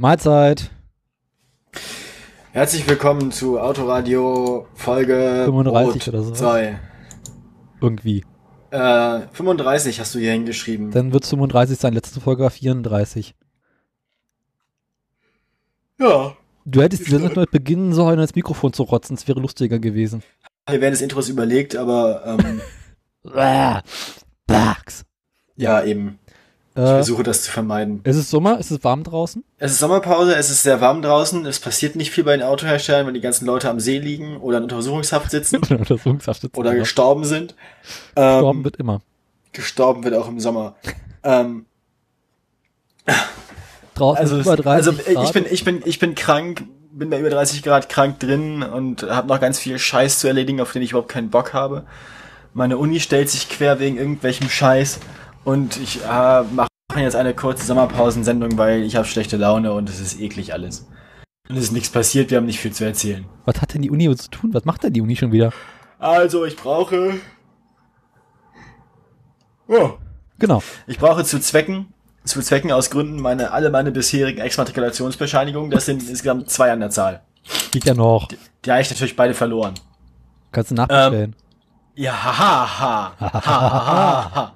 Mahlzeit. Herzlich willkommen zu Autoradio Folge 35 Rot oder so. 2. Irgendwie. Äh, 35 hast du hier hingeschrieben. Dann wird es 35 sein. Letzte Folge war 34. Ja. Du hättest die Sendung damit beginnen sollen, ins Mikrofon zu rotzen. Es wäre lustiger gewesen. Wir werden des Intros überlegt, aber ähm, Bugs. ja, eben. Ich Äh, versuche das zu vermeiden. ist es Sommer? Ist es warm draußen? Es ist Sommerpause, es ist sehr warm draußen, es passiert nicht viel bei den Autoherstellern, wenn die ganzen Leute am See liegen oder in Untersuchungshaft sitzen Untersuchungshaft sitzen oder gestorben sind. Ähm, Gestorben wird immer. gestorben wird auch im Sommer. ähm, Draußen also, über 30 also Grad. ich bin, ich bin, ich bin krank, bin bei über 30 Grad krank drin und habe noch ganz viel Scheiß zu erledigen, auf den ich überhaupt keinen Bock habe. Meine Uni stellt sich quer wegen irgendwelchem Scheiß und ich äh, mache jetzt eine kurze Sommerpausensendung, weil ich habe schlechte Laune und es ist eklig alles. Und es ist nichts passiert, wir haben nicht viel zu erzählen. Was hat denn die Uni zu tun? Was macht denn die Uni schon wieder? Also, ich brauche. Oh. Genau. Ich brauche zu Zwecken, zu Zwecken aus Gründen meine, alle meine bisherigen Exmatrikulationsbescheinigungen, das sind insgesamt zwei an der Zahl. Geht ja noch. Die habe ich natürlich beide verloren. Kannst du nachbestellen. Ja, haha. Haha.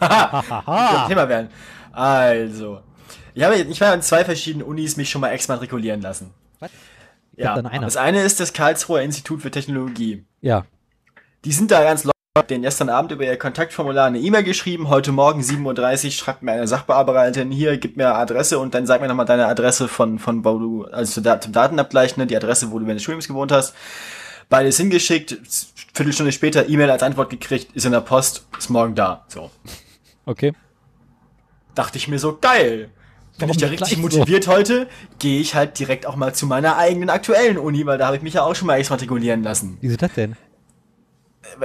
Haha. Thema werden. Also, ich, habe, ich war an zwei verschiedenen Unis mich schon mal exmatrikulieren lassen. Was? Ja, das eine ist das Karlsruher Institut für Technologie. Ja. Die sind da ganz locker. Ich denen gestern Abend über ihr Kontaktformular eine E-Mail geschrieben. Heute Morgen 7.30 Uhr schreibt mir eine Sachbearbeiterin hier, gib mir Adresse und dann sag mir nochmal deine Adresse von, von wo du, also zum Datenabgleich, ne, die Adresse, wo du während des Studiums gewohnt hast. Beides hingeschickt Viertelstunde später E-Mail als Antwort gekriegt, ist in der Post, ist morgen da. So. Okay. Dachte ich mir so, geil. Bin Warum ich ja richtig gleich so? motiviert heute, gehe ich halt direkt auch mal zu meiner eigenen aktuellen Uni, weil da habe ich mich ja auch schon mal exmatrikulieren lassen. Wieso das denn?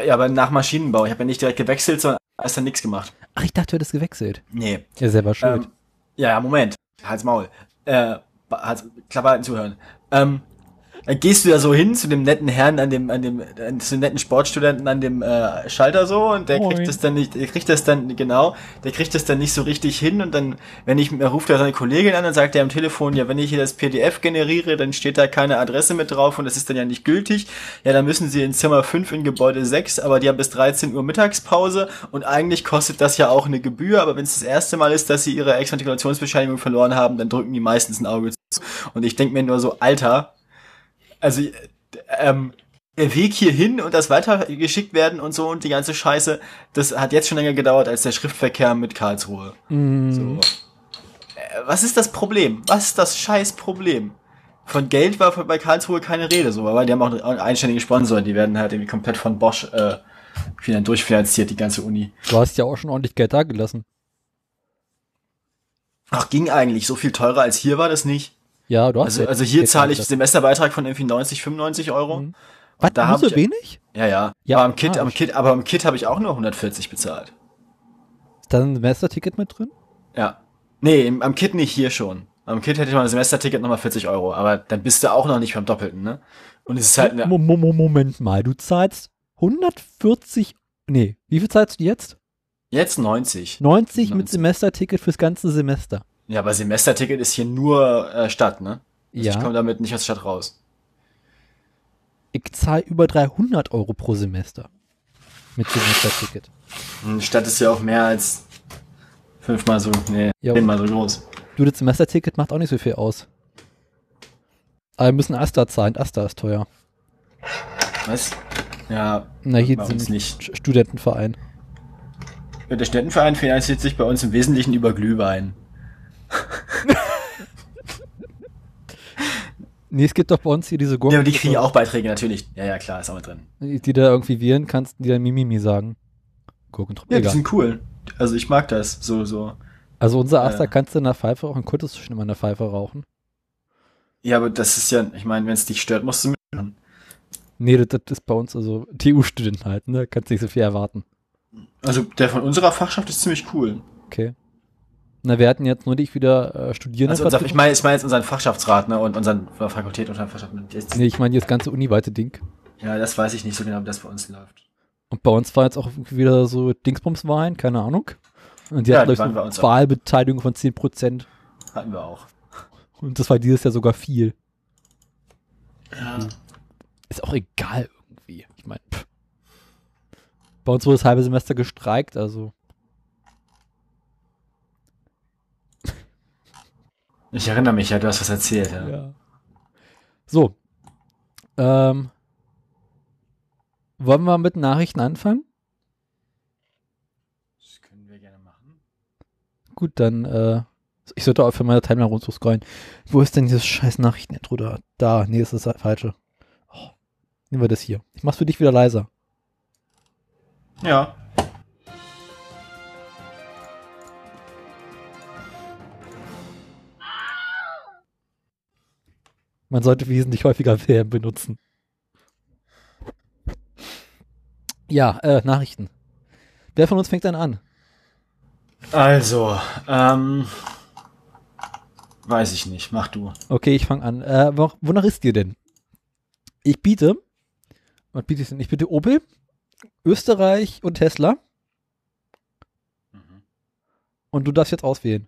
Ja, aber nach Maschinenbau. Ich habe ja nicht direkt gewechselt, sondern erst dann nichts gemacht. Ach, ich dachte, du hättest gewechselt. Nee. Ja, selber schuld. Ähm, ja, ja, Moment. Halt's Maul. Äh, Hals, Klapper halten, zuhören. Ähm, dann gehst du ja so hin zu dem netten Herrn an dem, an dem, äh, zu dem netten Sportstudenten an dem äh, Schalter so und der Moin. kriegt das dann nicht, der kriegt das dann, genau, der kriegt das dann nicht so richtig hin und dann, wenn ich, er ruft er seine Kollegin an und sagt er am Telefon, ja, wenn ich hier das PDF generiere, dann steht da keine Adresse mit drauf und das ist dann ja nicht gültig. Ja, dann müssen sie in Zimmer 5 in Gebäude 6, aber die haben bis 13 Uhr Mittagspause und eigentlich kostet das ja auch eine Gebühr, aber wenn es das erste Mal ist, dass sie ihre Exmatrikulationsbescheinigung verloren haben, dann drücken die meistens ein Auge zu. Und ich denke mir nur so, Alter, also äh, ähm, der Weg hierhin und das weitergeschickt werden und so und die ganze Scheiße, das hat jetzt schon länger gedauert als der Schriftverkehr mit Karlsruhe. Mm, So. Äh, was ist das Problem? Was ist das scheiß Problem? Von Geld war bei Karlsruhe keine Rede, so, aber die haben auch einen einständigen Sponsor, die werden halt irgendwie komplett von Bosch äh, finan- durchfinanziert, die ganze Uni. Du hast ja auch schon ordentlich Geld da gelassen. Ach, ging eigentlich, so viel teurer als hier war das nicht. Ja, du hast Also, ja also hier zahle ich. Semesterbeitrag von irgendwie 90, 95 Euro. Mhm. Was, da nur so ich- wenig? Ja, ja. Ja, aber am Kit, ah, am Kit, aber am Kit habe ich auch nur 140 bezahlt. Ist da ein Semesterticket mit drin? Ja. Nee, am Kit nicht hier schon. Am Kit hätte ich mal ein Semesterticket nochmal 40 Euro, aber dann bist du auch noch nicht beim Doppelten, ne? Und es ist halt eine, Mo- Mo- Mo- Moment mal, du zahlst 140, nee, wie viel zahlst du jetzt? jetzt 90. 90 mit 90. Semesterticket fürs ganze Semester. Ja, aber Semesterticket ist hier nur äh, Stadt, ne? Also Ich Ja, komme damit nicht aus Stadt raus. ich zahle über 300 Euro pro Semester mit Semesterticket. Hm, Stadt ist ja auch mehr als fünfmal so, nee, Ja. zehnmal so groß. Du, das Semesterticket macht auch nicht so viel aus. Aber wir müssen Asta zahlen, Asta ist teuer. Was? Ja, Na, hier sind nicht. St- Studentenverein. Der Städtenverein finanziert sich bei uns im Wesentlichen über Glühwein. Nee, es gibt doch bei uns hier diese Ja, Gurken, aber die kriegen ja auch Beiträge, natürlich. Ja, ja, klar, ist auch mit drin. die da irgendwie wählen kannst, die dann Mimimi sagen. Gurkentrupp, Ja, die sind cool. Also ich mag das, so, so. Also unser Asta Ja. kannst du in der Pfeife rauchen, konntest du schon immer in der Pfeife rauchen. Ja, aber das ist ja, ich meine, wenn es dich stört, musst du mitmachen. Nee, das, das ist bei uns also TU-Studenten halt, ne? Kannst nicht so viel erwarten. Also der von unserer Fachschaft ist ziemlich cool. Okay. Na, wir hatten jetzt nur nicht wieder äh, Studierende. Also unser, ich meine ich meine jetzt unseren Fachschaftsrat, ne, und unseren Fakultät und Fachschaft. Das, nee, ich meine das ganze uniweite Ding. Ja, das weiß ich nicht so genau, wie das bei uns läuft. Und bei uns war jetzt auch wieder so Dingsbumswahlen, keine Ahnung. Und die Ja, hatten, die glaub waren bei ich, uns so auch. Wahlbeteiligung von 10%. Hatten wir auch. Und das war dieses Jahr sogar viel. Ja. Ist auch egal irgendwie. Ich meine, bei uns wurde das halbe Semester gestreikt, also. Ich erinnere mich ja, du hast was erzählt. Ja. Ja. So. Ähm, wollen wir mit Nachrichten anfangen? Das können wir gerne machen. Gut, dann, äh, ich sollte auch für meine Timeline runterscrollen. Wo ist denn dieses scheiß Nachrichten-Intro da? Da, nee, das ist das falsche. Oh, nehmen wir das hier. Ich mach's für dich wieder leiser. Ja. Man sollte wesentlich häufiger WM benutzen. Ja, äh, Nachrichten. Wer von uns fängt dann an? Also, ähm, weiß ich nicht. Mach du. Okay, ich fange an. Äh, wo, wonach ist dir denn? Ich biete, was biete ich denn? Ich biete Opel, Österreich und Tesla. Und du darfst jetzt auswählen.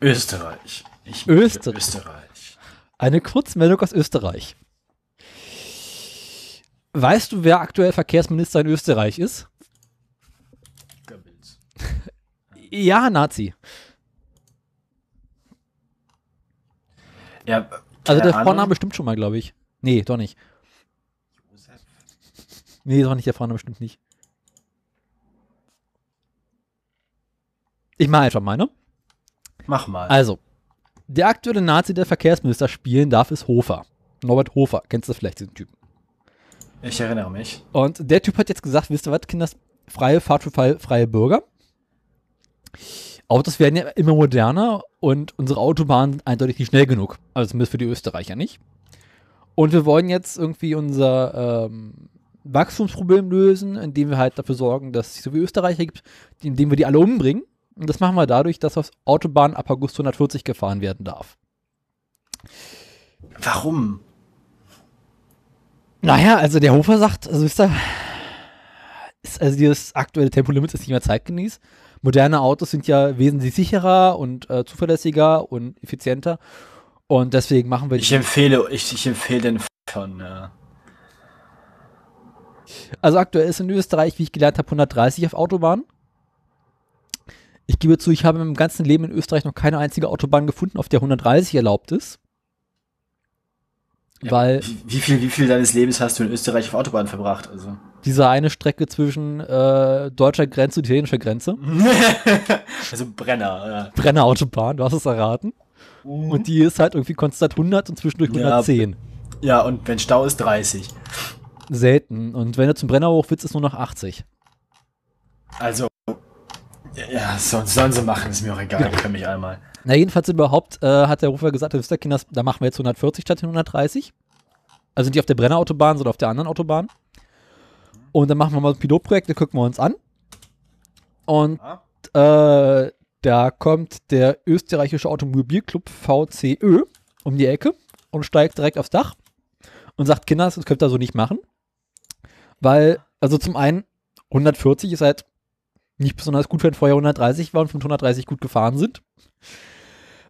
Österreich. Ich Österreich. Österreich. Eine Kurzmeldung aus Österreich. Weißt du, wer aktuell Verkehrsminister in Österreich ist? Goebbels. Ja, Nazi. Ja, Also der Vorname Ahnung. stimmt schon mal, glaube ich. Nee, doch nicht. Josef. Nee, doch nicht, der Vorname stimmt nicht. Ich mache einfach mal, ne? Mach mal. Also, der aktuelle Nazi, der Verkehrsminister spielen darf, ist Hofer. Norbert Hofer. Kennst du vielleicht diesen Typen? Ich erinnere mich. Und der Typ hat jetzt gesagt, wisst ihr was, Kinders, freie Fahrt für freie, Bürger. Autos werden ja immer moderner und unsere Autobahnen sind eindeutig nicht schnell genug. Also zumindest für die Österreicher nicht. Und wir wollen jetzt irgendwie unser ähm, Wachstumsproblem lösen, indem wir halt dafür sorgen, dass es so viele Österreicher gibt, indem wir die alle umbringen. Und das machen wir dadurch, dass auf Autobahnen ab August 140 gefahren werden darf. Warum? Naja, also der Hofer sagt, also wisst ihr, ist, also dieses aktuelle Tempolimit ist nicht mehr zeitgemäß. Moderne Autos sind ja wesentlich sicherer und äh, zuverlässiger und effizienter. Und deswegen machen wir Ich die, empfehle, ich, ich empfehle den von, ja. Also aktuell ist in Österreich, wie ich gelernt habe, 130 auf Autobahnen. Ich gebe zu, ich habe im ganzen Leben in Österreich noch keine einzige Autobahn gefunden, auf der 130 erlaubt ist. Weil Wie, viel, wie viel deines Lebens hast du in Österreich auf Autobahn verbracht? Also. diese eine Strecke zwischen äh, deutscher Grenze und italienischer Grenze, also Brenner, Brennerautobahn, du hast es erraten. ja. Und die ist halt irgendwie konstant 100 und zwischendurch Ja, 110. ja, und wenn Stau ist, 30. Selten. Und wenn du zum Brenner hoch willst, ist nur noch 80. Also. Ja, sollen, sollen sie machen, ist mir auch egal, die können mich einmal. Na, jedenfalls überhaupt äh, hat der Rufer gesagt, ihr, Kinders, da machen wir jetzt 140 statt den 130. Also nicht auf der Brennerautobahn, sondern auf der anderen Autobahn. Und dann machen wir mal ein Pilotprojekt, das gucken wir uns an. Und äh, da kommt der österreichische Automobilclub VCÖ um die Ecke und steigt direkt aufs Dach und sagt, Kinders, das könnt ihr so nicht machen. Weil, also zum einen, 140 ist halt nicht besonders gut, wenn vorher 130 war und mit 130 gut gefahren sind.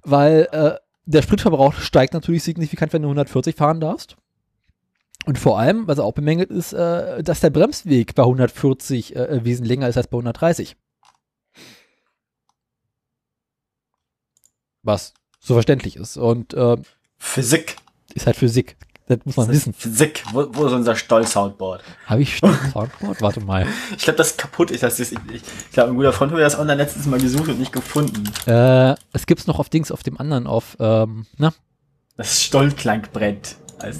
Weil äh, der Spritverbrauch steigt natürlich signifikant, wenn du 140 fahren darfst. Und vor allem, was auch bemängelt ist, äh, dass der Bremsweg bei 140 äh, wesentlich länger ist als bei 130. Was so verständlich ist. Und äh, Physik. ist halt Physik. Das muss man wissen. Physik. Wo, wo ist unser Stolz-Soundboard? Habe ich schon Soundboard? Warte mal. Ich glaube, das ist kaputt. Ich, das ist, ich, ich glaube, ein guter Freund hat das online letztes Mal gesucht und nicht gefunden. Äh, es gibt's noch auf Dings, auf dem anderen, auf, ähm, na, Das Stollklankbrett.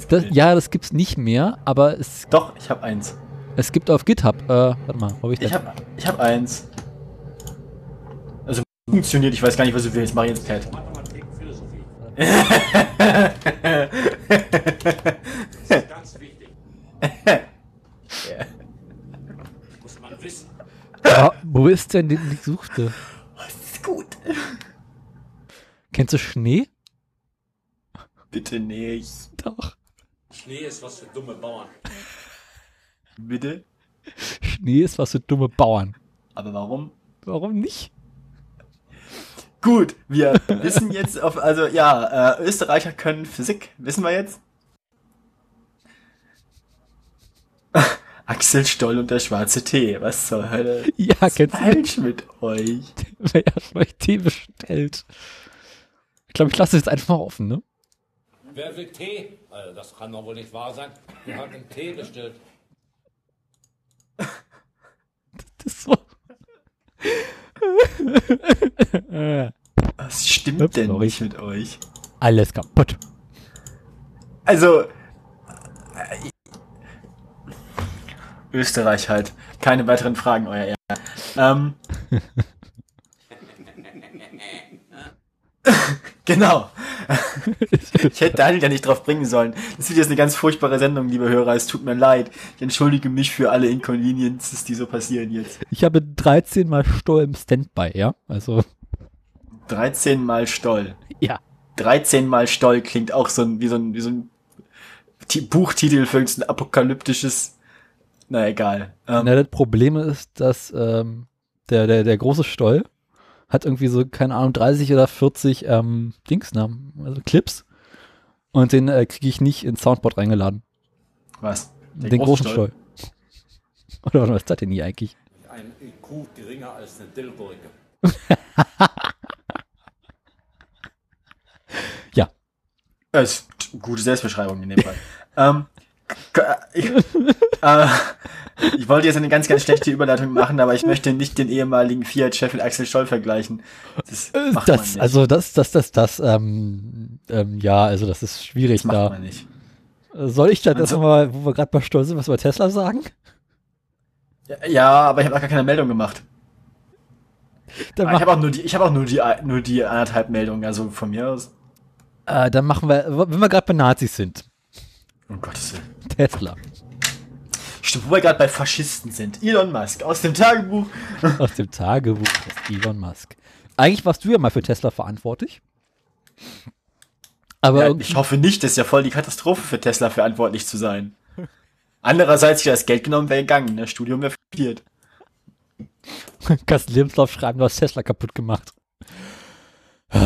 Das, ja, das gibt's nicht mehr, aber es, Doch, ich habe eins. es gibt auf GitHub, äh, warte mal, wo hab ich Ich das? habe ich hab eins. Also funktioniert. Ich weiß gar nicht, was du willst. Mach ich jetzt Pad. Das ist ganz wichtig. Muss man wissen. Ja, wo ist denn, den ich suchte? Das ist gut. Kennst du Schnee? Bitte nicht. Doch. Schnee ist was für dumme Bauern. Bitte? Schnee ist was für dumme Bauern. Aber warum? Warum nicht? Gut, wir wissen jetzt, auf, also ja, äh, Österreicher können Physik, wissen wir jetzt. Axel Stoll und der schwarze Tee, was zur Hölle Ja, ist kennst du falsch mit euch? Wer hat euch Tee bestellt? Ich glaube, ich lasse es jetzt einfach mal offen, ne? Wer will Tee? Also, das kann doch wohl nicht wahr sein. Wir haben einen Tee bestellt. Das ist so. Was stimmt Ups, denn sorry. nicht mit euch? Alles kaputt. Also, Österreich halt. Keine weiteren Fragen, euer Ehr. Ähm, genau. Ich hätte Daniel ja nicht drauf bringen sollen. Das wird jetzt eine ganz furchtbare Sendung, liebe Hörer. Es tut mir leid. Ich entschuldige mich für alle Inconveniences, die so passieren jetzt. Ich habe 13 mal Stoll im Standby, ja? Also, 13 mal Stoll. ja. 13 mal Stoll klingt auch so ein, wie so ein, wie so ein Ti- Buchtitel für ein apokalyptisches. Na egal. Ähm, Na, das Problem ist, dass ähm, der, der, der große Stoll hat irgendwie so, keine Ahnung, 30 oder 40 ähm, Dingsnamen, also Clips. Und den äh, kriege ich nicht ins Soundboard reingeladen. was? Den große großen Stoll. Oder was ist das denn hier eigentlich? Ein IQ geringer als eine Dillgurke. Ja. Das ist eine gute Selbstbeschreibung in dem Fall. ähm, ich, äh, ich wollte jetzt eine ganz, ganz schlechte Überleitung machen, aber ich möchte nicht den ehemaligen Fiat-Chef mit Axel Stoll vergleichen. Das macht man Das, nicht. also das, das, das, das, ähm, ähm, ja, also das ist schwierig das macht da. man nicht. Soll ich dann Also- erstmal, wo wir gerade bei Stoll sind, was über Tesla sagen? Ja, aber ich habe auch gar keine Meldung gemacht. Dann, Ah, Ich habe auch nur die, ich habe auch nur die, nur die anderthalb Meldungen, also von mir aus. äh, dann machen wir, wenn wir gerade bei Nazis sind, Um Gottes Willen. Tesla Stimmt, wo wir gerade bei Faschisten sind. Elon Musk aus dem Tagebuch. aus dem Tagebuch des Elon Musk. Eigentlich warst du ja mal für Tesla verantwortlich. Aber Ja, ich hoffe nicht, das ist ja voll die Katastrophe für Tesla verantwortlich zu sein. Andererseits, ich das Geld genommen wäre gegangen, ne? Studium wäre studiert. kannst Lebenslauf schreiben, du hast Tesla kaputt gemacht.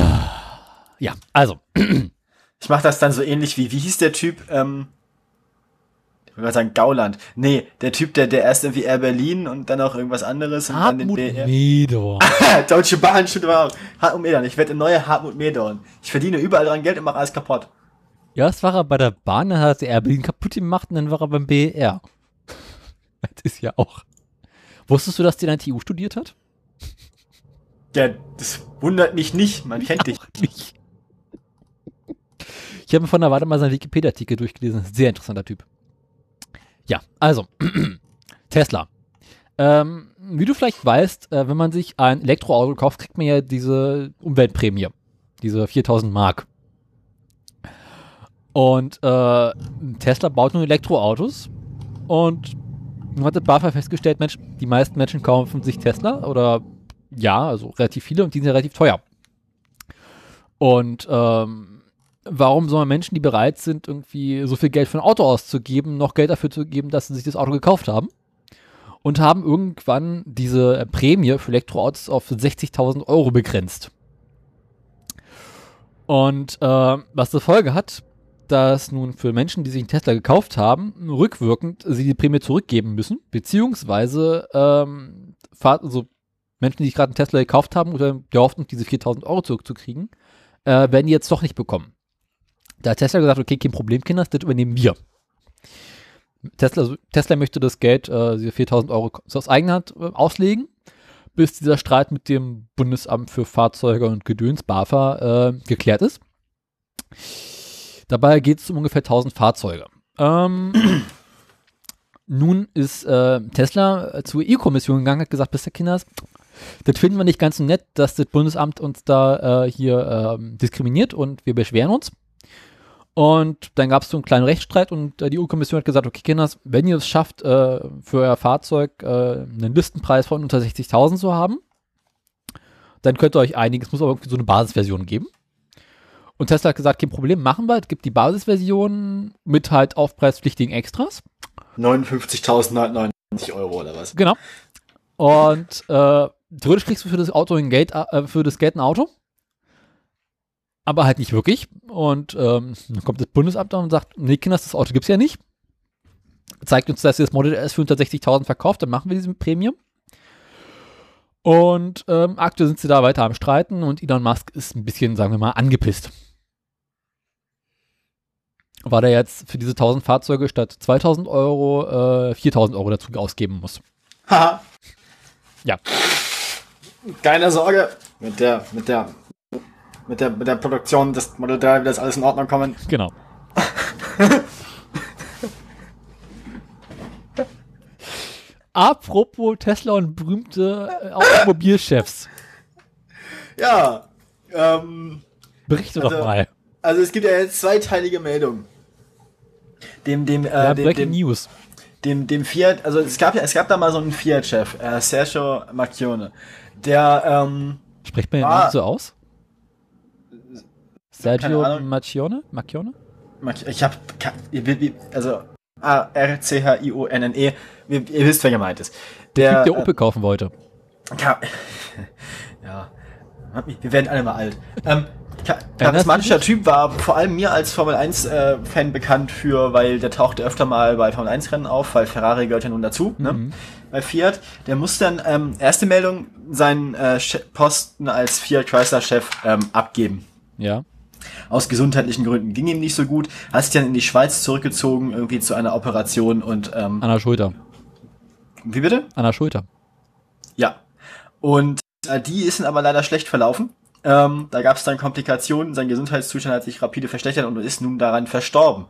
Ja, also, Ich mache das dann so ähnlich wie, wie hieß der Typ, ähm, wollte gerade sagen Gauland. Nee, der Typ, der, der erst irgendwie Air Berlin und dann auch irgendwas anderes und dann den Hartmut BR. Medor. Deutsche Bahn, stimmt auch. Hartmut Medorn. Ich werde der neue Hartmut Medorn. Ich verdiene überall dran Geld und mache alles kaputt. Ja, das war er bei der Bahn, dann hat er Berlin kaputt gemacht und dann war er beim BER. Das ist ja auch. Wusstest du, dass der in der TU studiert hat? Ja, das wundert mich nicht. Man kennt dich. Nicht. Ich habe mir von der Weile mal seinen Wikipedia-Artikel durchgelesen. Sehr interessanter Typ. Ja, also, Tesla. Ähm, wie du vielleicht weißt, äh, wenn man sich ein Elektroauto kauft, kriegt man ja diese Umweltprämie. Diese 4000 Mark. Und äh, Tesla baut nun Elektroautos. Und nun hat der BAFA festgestellt, Mensch, die meisten Menschen kaufen sich Tesla oder ja, also relativ viele und die sind ja relativ teuer. Und ähm, warum soll man Menschen, die bereit sind, irgendwie so viel Geld für ein Auto auszugeben, noch Geld dafür zu geben, dass sie sich das Auto gekauft haben? Und haben irgendwann diese äh, Prämie für Elektroautos auf 60.000 Euro begrenzt. Und äh, was zur Folge hat, dass nun für Menschen, die sich einen Tesla gekauft haben, rückwirkend sie die Prämie zurückgeben müssen, beziehungsweise ähm, also Menschen, die sich gerade einen Tesla gekauft haben oder der Hoffnung, diese 4000 Euro zurückzukriegen, äh, werden die jetzt doch nicht bekommen. Da hat Tesla gesagt, okay, kein Problem, Kinder, das übernehmen wir. Tesla, Tesla möchte das Geld, äh, diese 4000 Euro aus eigener Hand äh, auslegen, bis dieser Streit mit dem Bundesamt für Fahrzeuge und Gedöns, BAFA, äh, geklärt ist. Dabei geht es um ungefähr 1000 Fahrzeuge. Ähm, nun ist äh, Tesla äh, zur EU-Kommission gegangen, hat gesagt, Mr. Kinders, das finden wir nicht ganz so nett, dass das Bundesamt uns da äh, hier ähm, diskriminiert und wir beschweren uns. Und dann gab es so einen kleinen Rechtsstreit und äh, die EU-Kommission hat gesagt, okay, Kinders, wenn ihr es schafft, äh, für euer Fahrzeug äh, einen Listenpreis von unter 60.000 zu haben, dann könnt ihr euch einigen. Es muss aber irgendwie so eine Basisversion geben. Und Tesla hat gesagt, kein Problem, machen wir. Es gibt die Basisversion mit halt aufpreispflichtigen Extras. 59.999 Euro oder was? Genau. Und äh, theoretisch kriegst du für das Auto ein Geld, äh, für das Geld ein Auto. Aber halt nicht wirklich. Und ähm, dann kommt das Bundesamt und sagt, nee, Kinders, das Auto gibt's ja nicht. Zeigt uns, dass ihr das Model S für 160.000 verkauft, dann machen wir diesen Premium. Und ähm, aktuell sind sie da weiter am Streiten und Elon Musk ist ein bisschen, sagen wir mal, angepisst. Weil er jetzt für diese 1000 Fahrzeuge statt 2000 Euro äh, 4000 Euro dazu ausgeben muss. Haha. Ja. Keine Sorge. Mit der, mit der, mit der, mit der Produktion des Model 3 wird das alles in Ordnung kommen. Genau. Apropos Tesla und berühmte äh, Automobilchefs. Ja. Ähm, Berichte Also, doch mal. also es gibt ja jetzt zweiteilige Meldungen. Dem, dem, äh, Ja, dem, Breaking dem, News. dem, dem Fiat, also es gab ja, es gab da mal so einen Fiat-Chef, äh, Sergio Macchione, der, ähm, Spricht man den. Namen so aus? Sergio. Macchione? Macchione? Mac- ich hab, also A-R-C-H-I-O-N-N-E, ihr, wisst, wer gemeint ist. Der, Der Opel kaufen wollte. Äh, ka- ja, wir werden alle mal alt. Ähm, cha- charismatischer Typ war vor allem mir als Formel 1 äh, Fan bekannt für, weil der tauchte öfter mal bei Formel 1 Rennen auf, weil Ferrari gehört ja nun dazu, ne? Bei Fiat. Der musste dann, ähm, erste Meldung, seinen äh, Posten als Fiat Chrysler Chef ähm, abgeben. Ja. Aus gesundheitlichen Gründen ging ihm nicht so gut, hat sich dann in die Schweiz zurückgezogen, irgendwie zu einer Operation und ähm, An der Schulter. wie bitte? An der Schulter. Ja. Und äh, die ist dann aber leider schlecht verlaufen. Ähm, da gab es dann Komplikationen, sein Gesundheitszustand hat sich rapide verschlechtert und ist nun daran verstorben.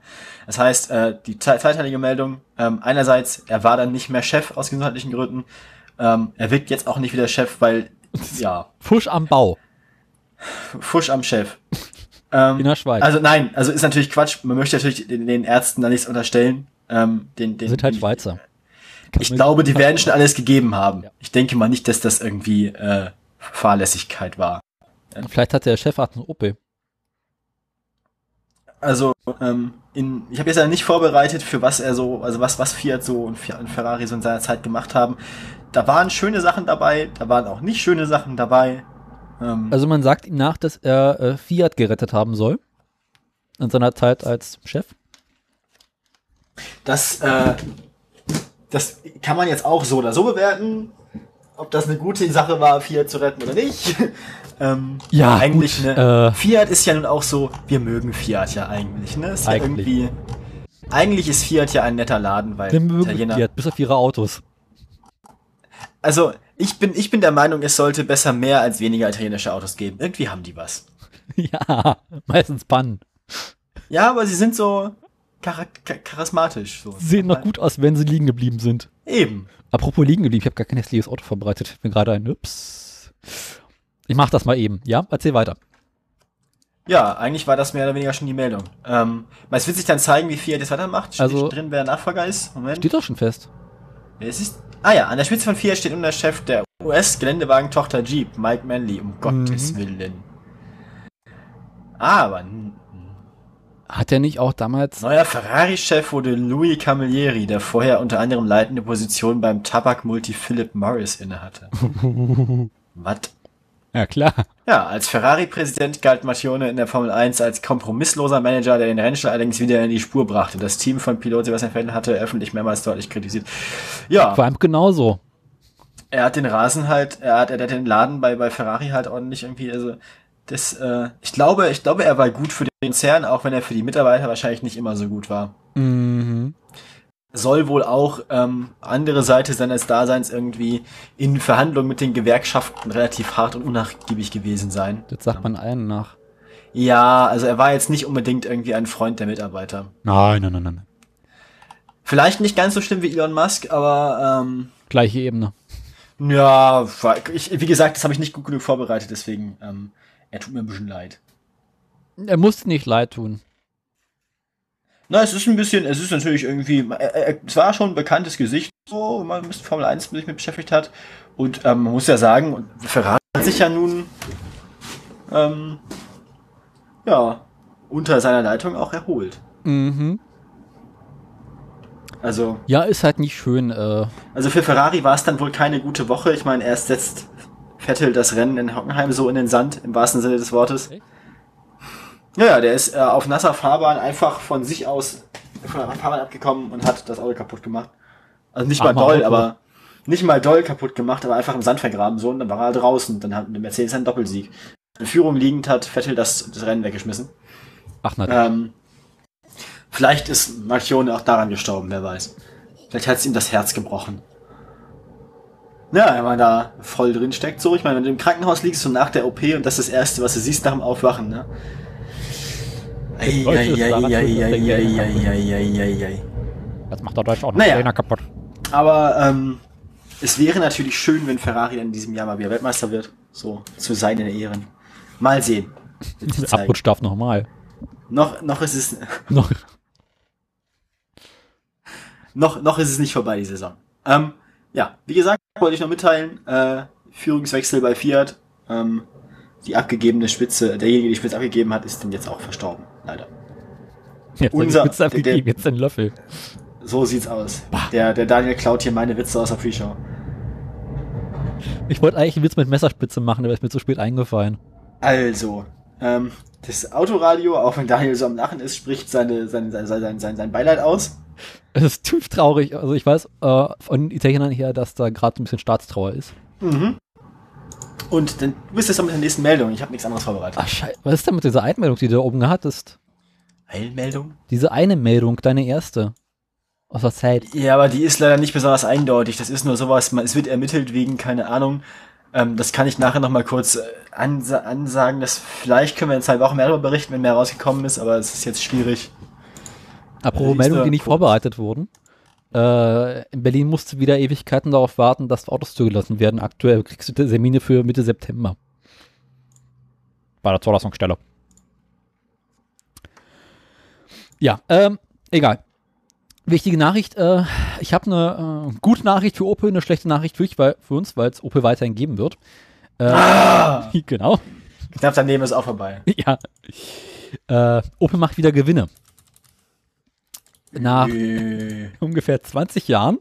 Das heißt, äh, die zweiteilige Meldung, ähm, einerseits, er war dann nicht mehr Chef aus gesundheitlichen Gründen, ähm, er wirkt jetzt auch nicht wieder Chef, weil, ja, Fusch am Bau. Fusch am Chef. Ähm, In der Schweiz. Also nein, also ist natürlich Quatsch. Man möchte natürlich den, den Ärzten da nichts unterstellen. Ähm, den, den, sind halt Schweizer. Ich glaube, die werden schon alles gegeben haben. Ja. Ich denke mal nicht, dass das irgendwie äh, Fahrlässigkeit war. Vielleicht hat der Chefarzt einen Opel. Also ähm, in, ich habe jetzt ja nicht vorbereitet, für was er so, also was was Fiat so und Fi- und Ferrari so in seiner Zeit gemacht haben. Da waren schöne Sachen dabei, da waren auch nicht schöne Sachen dabei. Ähm, Also man sagt ihm nach, dass er äh, Fiat gerettet haben soll. In seiner Zeit als Chef. Das, äh, das kann man jetzt auch so oder so bewerten, ob das eine gute Sache war, Fiat zu retten oder nicht. ähm, Ja, eigentlich gut, ne, äh. Fiat ist ja nun auch so, wir mögen Fiat ja eigentlich, ne? Ist ja Eigentlich. irgendwie. Eigentlich ist Fiat ja ein netter Laden, weil Wir mögen Italiener. Fiat, bis auf ihre Autos. Also ich bin, ich bin der Meinung, es sollte besser mehr als weniger italienische Autos geben. Irgendwie haben die was. ja, meistens Pannen. Ja, aber sie sind so chara cha- charismatisch. So. Sie sehen noch gut aus, wenn sie liegen geblieben sind. Eben. Apropos liegen geblieben, ich habe gar kein hässliches Auto vorbereitet. Ich bin gerade ein Ups. Ich mach das mal eben. Ja, erzähl weiter. Ja, eigentlich war das mehr oder weniger schon die Meldung. Ähm, es wird sich dann zeigen, wie Fiat das weitermacht. Steht Also- drin, wer Nachfolger ist. Moment. Steht doch schon fest. Es ist, ah ja, an der Spitze von Fiat steht nun der Chef der US-Geländewagen-Tochter Jeep, Mike Manley, um Gottes Willen. Aber Hat er nicht auch damals. neuer Ferrari-Chef wurde Louis Camilleri, der vorher unter anderem leitende Position beim Tabak-Multi Philip Morris innehatte. Was? Ja, klar. Ja, als Ferrari-Präsident galt Marchione in der Formel 1 als kompromissloser Manager, der den Rennstall allerdings wieder in die Spur brachte. Das Team von Pilot Sebastian Vettel hatte er öffentlich mehrmals deutlich kritisiert. Ja, Vor allem genauso. er hat den Rasen halt, er hat, er hat den Laden bei, bei Ferrari halt ordentlich irgendwie, also das, äh, ich glaube, ich glaube, er war gut für den Konzern, auch wenn er für die Mitarbeiter wahrscheinlich nicht immer so gut war. Mhm. Soll wohl auch ähm, andere Seite seines Daseins irgendwie in Verhandlungen mit den Gewerkschaften relativ hart und unnachgiebig gewesen sein. Das sagt man allen nach. Ja, also er war jetzt nicht unbedingt irgendwie ein Freund der Mitarbeiter. Nein, nein, nein, nein. Vielleicht nicht ganz so schlimm wie Elon Musk, aber ähm, Gleiche Ebene. ja, ich, wie gesagt, das habe ich nicht gut genug vorbereitet, deswegen ähm, er tut mir ein bisschen leid. Er musste nicht leid tun. Na, es ist ein bisschen, es ist natürlich irgendwie, er, er, es war schon ein bekanntes Gesicht, so, wenn man mit Formel 1 sich mit beschäftigt hat. Und ähm, man muss ja sagen, Ferrari hat sich ja nun, ähm, ja, unter seiner Leitung auch erholt. Mhm. Also, Ja, ist halt nicht schön. Äh, also für Ferrari war es dann wohl keine gute Woche. Ich meine, erst setzt Vettel das Rennen in Hockenheim so in den Sand, im wahrsten Sinne des Wortes. Echt? Ja, der ist äh, auf nasser Fahrbahn einfach von sich aus von der Fahrbahn abgekommen und hat das Auto kaputt gemacht. Also nicht mal Armer doll, Auto. aber nicht mal doll kaputt gemacht, aber einfach im Sand vergraben so und dann war er draußen. Dann hat der Mercedes einen Doppelsieg. In Führung liegend hat Vettel das, das Rennen weggeschmissen. Ach, na, Ähm, vielleicht ist Marchione auch daran gestorben, wer weiß. Vielleicht hat es ihm das Herz gebrochen. Ja, wenn man da voll drin steckt, so. Ich meine, wenn du im Krankenhaus liegst und nach der OP und das ist das Erste, was du siehst nach dem Aufwachen, ne? Das macht doch Deutsch auch noch Naja. Trainer kaputt. Aber ähm, es wäre natürlich schön, wenn Ferrari in diesem Jahr mal wieder Weltmeister wird. So, zu seinen Ehren. Mal sehen. Abrutsch darf nochmal. Noch, noch ist es, Noch. noch, noch ist es nicht vorbei, die Saison. Ähm, ja, wie gesagt, wollte ich noch mitteilen, äh, Führungswechsel bei Fiat. Ähm, die abgegebene Spitze, derjenige, der die Spitze abgegeben hat, ist denn jetzt auch verstorben. Leider. Jetzt Unser- Witz der- abgegeben, der- jetzt ein Löffel. So sieht's aus. Der, der Daniel klaut hier meine Witze aus der Pre-Show. Ich wollte eigentlich einen Witz mit Messerspitze machen, aber ist mir zu spät eingefallen. Also, ähm, das Autoradio, auch wenn Daniel so am Lachen ist, spricht seine, seine, sein, sein, sein, sein Beileid aus. Es ist tief traurig. Also ich weiß äh, von Italienern her, dass da gerade ein bisschen Staatstrauer ist. Und dann du bist jetzt noch mit der nächsten Meldung. Ich habe nichts anderes vorbereitet. Ach scheiße. Was ist denn mit dieser Einmeldung, die du da oben hattest? Eilmeldung? Diese eine Meldung, deine erste. Aus der Zeit. Ja, aber die ist leider nicht besonders eindeutig. Das ist nur sowas, man, es wird ermittelt wegen, keine Ahnung. Ähm, das kann ich nachher nochmal kurz äh, ansa ansagen. Dass vielleicht können wir in zwei Wochen mehr darüber berichten, wenn mehr rausgekommen ist, aber es ist jetzt schwierig. Apropos Siehste, Meldungen, die nicht vorbereitet wurden. Äh, in Berlin musste wieder Ewigkeiten darauf warten, dass Autos zugelassen werden. Aktuell kriegst du Termine für Mitte September. Bei der Zulassungsstelle. Ja, ähm, egal. Wichtige Nachricht, äh, ich habe eine äh, gute Nachricht für Opel, eine schlechte Nachricht für, ich, weil, für uns, weil es Opel weiterhin geben wird. Äh, Genau. Knapp daneben ist auch vorbei. Ja. Äh, Opel macht wieder Gewinne. Nach Äh, ungefähr 20 Jahren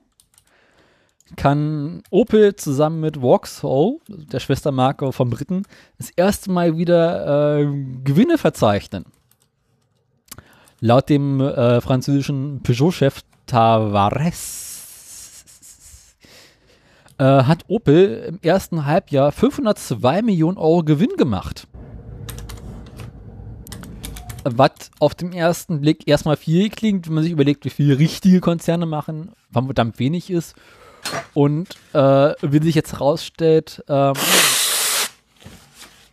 kann Opel zusammen mit Vauxhall, der Schwestermarke von Briten, das erste Mal wieder äh, Gewinne verzeichnen. Laut dem äh, französischen Peugeot-Chef Tavares äh, hat Opel im ersten Halbjahr 502 Millionen Euro Gewinn gemacht. Was auf den ersten Blick erstmal viel klingt, wenn man sich überlegt, wie viele richtige Konzerne machen, wann verdammt wenig ist. Und äh, wie sich jetzt herausstellt, ähm,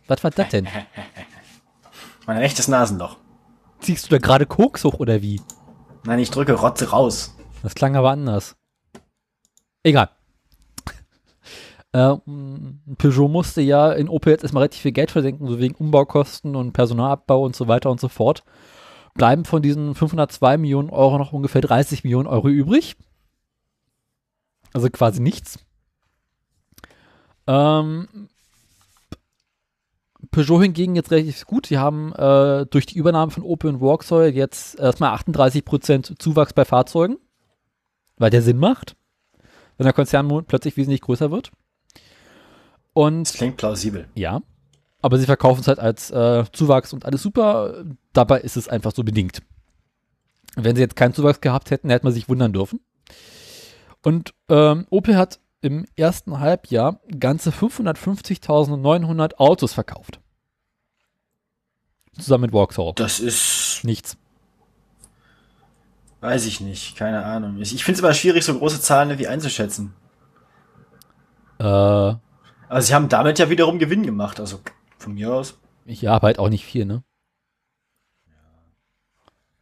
was war das denn? mein rechtes Nasenloch. Ziehst du da gerade Koks hoch oder wie? Nein, ich drücke Rotze raus. Das klang aber anders. Egal. Äh, m, Peugeot musste ja in Opel jetzt erstmal relativ viel Geld versenken, so wegen Umbaukosten und Personalabbau und so weiter und so fort. Bleiben von diesen 502 Millionen Euro noch ungefähr 30 Millionen Euro übrig. Also quasi nichts. Ähm, Peugeot hingegen jetzt relativ gut. Sie haben äh, durch die Übernahme von Opel und Vauxhall jetzt erstmal 38% Zuwachs bei Fahrzeugen, weil der Sinn macht, wenn der Konzern plötzlich wesentlich größer wird. Und Das klingt plausibel. ja, aber sie verkaufen es halt als äh, Zuwachs und alles super. Dabei ist es einfach so bedingt. Wenn sie jetzt keinen Zuwachs gehabt hätten, hätte man sich wundern dürfen. Und ähm, Opel hat im ersten Halbjahr ganze 550.900 Autos verkauft. Zusammen mit Vauxhall. Das ist, Nichts. weiß ich nicht, keine Ahnung. Ich, ich finde es immer schwierig, so große Zahlen irgendwie einzuschätzen. Äh, Also sie haben damit ja wiederum Gewinn gemacht, also von mir aus. ich habe halt auch nicht viel, ne?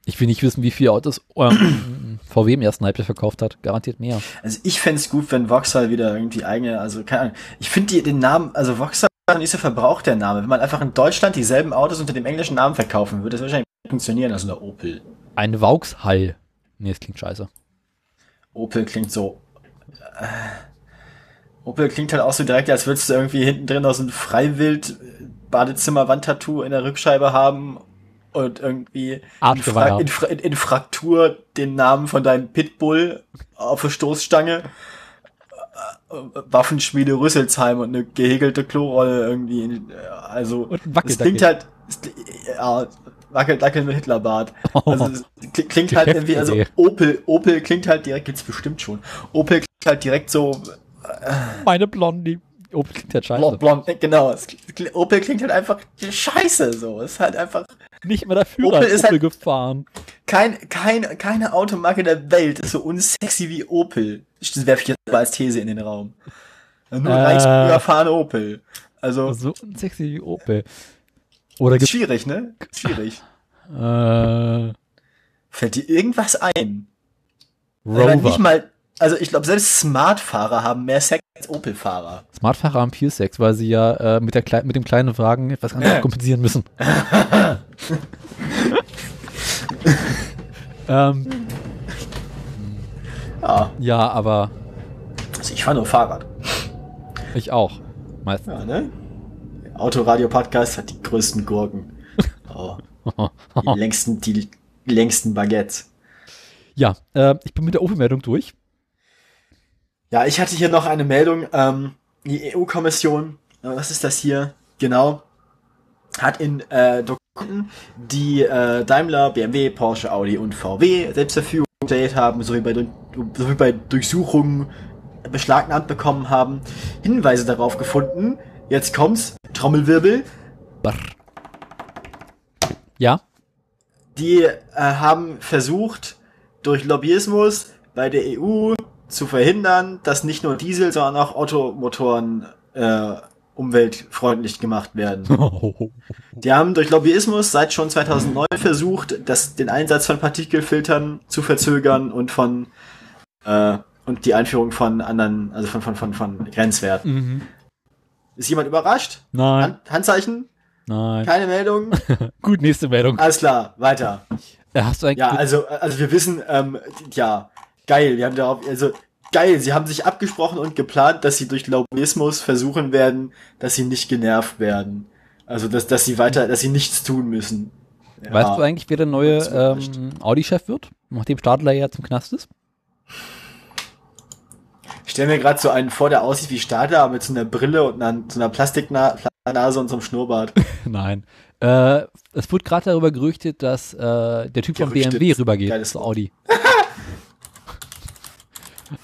Ich will nicht wissen, wie viele Autos ähm, VW im ersten Halbjahr verkauft hat. Garantiert mehr. Also ich fände es gut, wenn Vauxhall wieder irgendwie eigene, also keine Ahnung. Ich finde den Namen, also Vauxhall ist ja verbraucht der Name. Wenn man einfach in Deutschland dieselben Autos unter dem englischen Namen verkaufen würde, das wahrscheinlich funktionieren, also eine Opel. Ein Vauxhall. Nee, das klingt scheiße. Opel klingt so. Äh, Opel klingt halt auch so direkt, als würdest du irgendwie hinten drin noch so ein Freiwild-Badezimmer-Wandtattoo in der Rückscheibe haben und irgendwie in, Fra in, Fra in, Fraktur den Namen von deinem Pitbull auf der Stoßstange. Waffenschmiede Rüsselsheim und eine gehäkelte Klorolle irgendwie. in- Also, Wackeldackel. klingt halt. es- Ja, Wackeldackel mit Hitlerbart. Also es kli- klingt halt irgendwie, also. Opel, Opel klingt halt direkt, gibt's bestimmt schon. Opel klingt halt direkt so Meine Blondie. Oh, klingt ja scheiße. blond, genau. Opel klingt halt einfach scheiße so. Es ist halt einfach Nicht mehr Führer Opel Opel ist halt- gefahren. kein, kein, keine Automarke der Welt ist so unsexy wie Opel. Das werfe ich jetzt mal als These in den Raum. Nur Äh. Reichsbürger fahren Opel. Also, So sexy wie Opel. Oder gibt schwierig, ne? Schwierig. äh, Fällt dir irgendwas ein? Aber Nicht Rover. mal, also ich glaube, selbst Smart-Fahrer haben mehr Sex als Opel-Fahrer. Smartfahrer haben viel Sex, weil sie ja äh, mit, der mit dem kleinen Wagen etwas anderes kompensieren müssen. ähm, Ja, ja, aber also ich fahre nur Fahrrad. ich auch. Meistens. Ja, ne? Autoradio-Podcast hat die größten Gurken. Oh, die längsten, die längsten Baguettes. Ja, äh, ich bin mit der Opel-Meldung durch. Ja, ich hatte hier noch eine Meldung. Ähm, die EU-Kommission, äh, was ist das hier? Genau, hat in äh, Dokumenten, die äh, Daimler, BMW, Porsche, Audi und VW selbst zur Verfügung gestellt haben, sowie bei, sowie bei Durchsuchungen beschlagnahmt bekommen haben, Hinweise darauf gefunden. Jetzt kommt's, Trommelwirbel. Brr. Ja, Die äh, haben versucht, durch Lobbyismus bei der EU zu verhindern, dass nicht nur Diesel, sondern auch Automotoren äh, umweltfreundlich gemacht werden. Die haben durch Lobbyismus seit schon 2009 versucht, das, den Einsatz von Partikelfiltern zu verzögern und von äh, und die Einführung von anderen, also von von von, von Grenzwerten. mhm. Ist jemand überrascht? nein, Hand, Handzeichen? nein. Keine Meldung? Gut, nächste Meldung. Alles klar, weiter. Äh, Hast du Ja, also, also wir wissen, ähm, ja, geil, wir haben darauf, also geil, sie haben sich abgesprochen und geplant, dass sie durch Lobbyismus versuchen werden, dass sie nicht genervt werden. Also dass, dass sie weiter, dass sie nichts tun müssen. Ja. weißt du eigentlich, wer der neue ähm, Audi-Chef wird? Nachdem Stadler ja zum Knast ist? Ich stelle mir gerade so einen vor, der aussieht wie Stadler, aber mit so einer Brille und einer, so einer Plastiknase und so einem Schnurrbart. Nein. Äh, es wird gerade darüber gerüchtet, dass äh, der Typ von Gerüchtet. BMW rübergeht zu. Audi.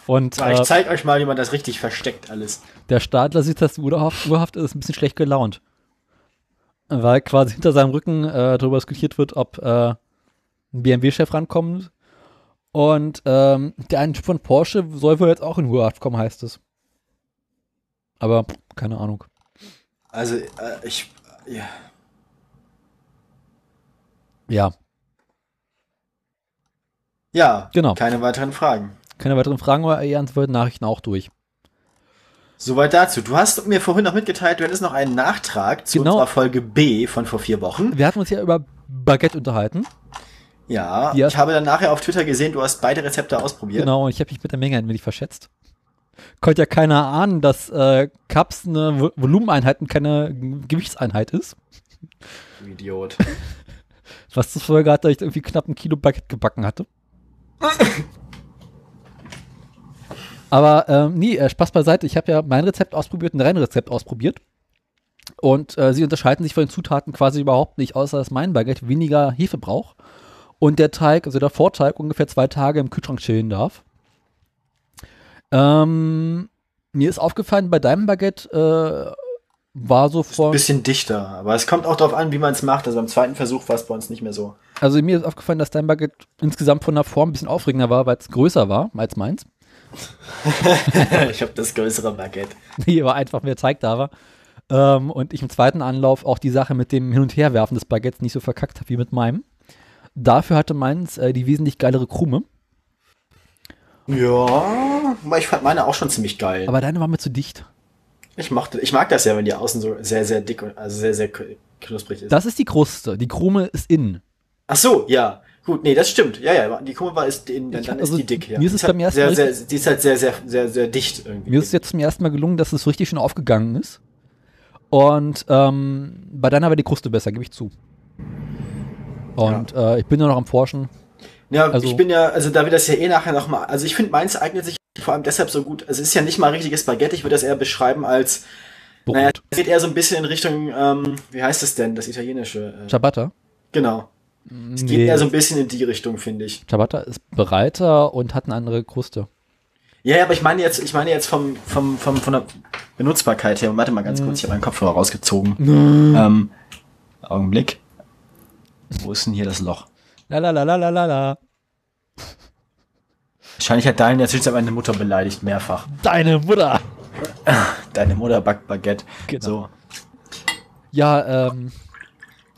Und ich äh, zeig euch mal, wie man das richtig versteckt alles. der Stadler sieht das urhaft, urhaft ist ein bisschen schlecht gelaunt. Weil quasi hinter seinem Rücken äh, darüber diskutiert wird, ob äh, ein BMW-Chef rankommt. Und ähm, der eine Typ von Porsche soll wohl jetzt auch in Ruhehaft kommen, heißt es. Aber keine Ahnung. Also, äh, ich, ja. Ja, Ja, Genau. keine weiteren Fragen. Keine weiteren Fragen, eher wollten Nachrichten auch durch. Soweit dazu. Du hast mir vorhin noch mitgeteilt, du hättest noch einen Nachtrag zu Genau. unserer Folge B von vor vier Wochen. Wir hatten uns ja über Baguette unterhalten. Ja, Ja. ich habe dann nachher auf Twitter gesehen, du hast beide Rezepte ausprobiert. Genau, und ich habe mich mit der Menge ein wenig verschätzt. Konnte ja keiner ahnen, dass äh, Cups eine Vo- Volumeneinheit und keine Gewichtseinheit ist. Du Idiot. Was zur Folge hat, dass ich irgendwie knapp ein Kilo Baguette gebacken hatte. Aber ähm, nee, äh, Spaß beiseite. Ich habe ja mein Rezept ausprobiert und dein Rezept ausprobiert. Und äh, sie unterscheiden sich von den Zutaten quasi überhaupt nicht, außer dass mein Baguette weniger Hefe braucht. Und der Teig, also der Vorteig, ungefähr zwei Tage im Kühlschrank chillen darf. Ähm, mir ist aufgefallen, bei deinem Baguette äh, war so Ein vor. bisschen dichter, aber es kommt auch darauf an, wie man es macht. Also beim zweiten Versuch war es bei uns nicht mehr so. Also mir ist aufgefallen, dass dein Baguette insgesamt von der Form ein bisschen aufregender war, weil es größer war als meins. ich habe das größere Baguette. Nee, war einfach mehr Teig da war. Ähm, und ich im zweiten Anlauf auch die Sache mit dem Hin- und Herwerfen des Baguettes nicht so verkackt habe wie mit meinem. Dafür hatte meins äh, die wesentlich geilere Krume. Ja, ich fand meine auch schon ziemlich geil. Aber deine war mir zu dicht. ich, mochte, ich mag das ja, wenn die außen so sehr, sehr dick und also sehr, sehr knusprig ist. Das ist die Kruste. Die Krume ist innen. Ach so, ja. Gut, nee, das stimmt. Ja, ja, die Krume war ist in, dann, Ich- dann also, ist die dick. Ja. mir ist es halt beim ersten sehr, Mal sehr, Die ist halt sehr, sehr, sehr, sehr dicht irgendwie. Mir ist es jetzt zum ersten Mal gelungen, dass es richtig schön aufgegangen ist. Und ähm, bei deiner war die Kruste besser, gebe ich zu. Und äh, ich bin nur noch am Forschen. Ja, Also- ich bin ja, also da wir das ja eh nachher nochmal, also ich finde, meins eignet sich vor allem deshalb so gut, also es ist ja nicht mal richtiges Baguette, ich würde das eher beschreiben als, Brot. naja, es geht eher so ein bisschen in Richtung, ähm, wie heißt es denn, das italienische? Äh, Ciabatta. genau. Es geht Nee. ja so ein bisschen in die Richtung, finde ich. Ciabatta ist breiter und hat eine andere Kruste. Ja, ja, aber ich meine jetzt, ich meine jetzt vom, vom, vom, von der Benutzbarkeit her. Warte mal ganz kurz, ich habe meinen Kopfhörer rausgezogen. Ähm, Augenblick. Wo ist denn hier das Loch? La la la la la la la. Wahrscheinlich hat Daniel in der Zwischenzeit meine Mutter beleidigt, mehrfach. Deine Mutter. Deine Mutter backt Baguette. Genau. So. Ja, ähm,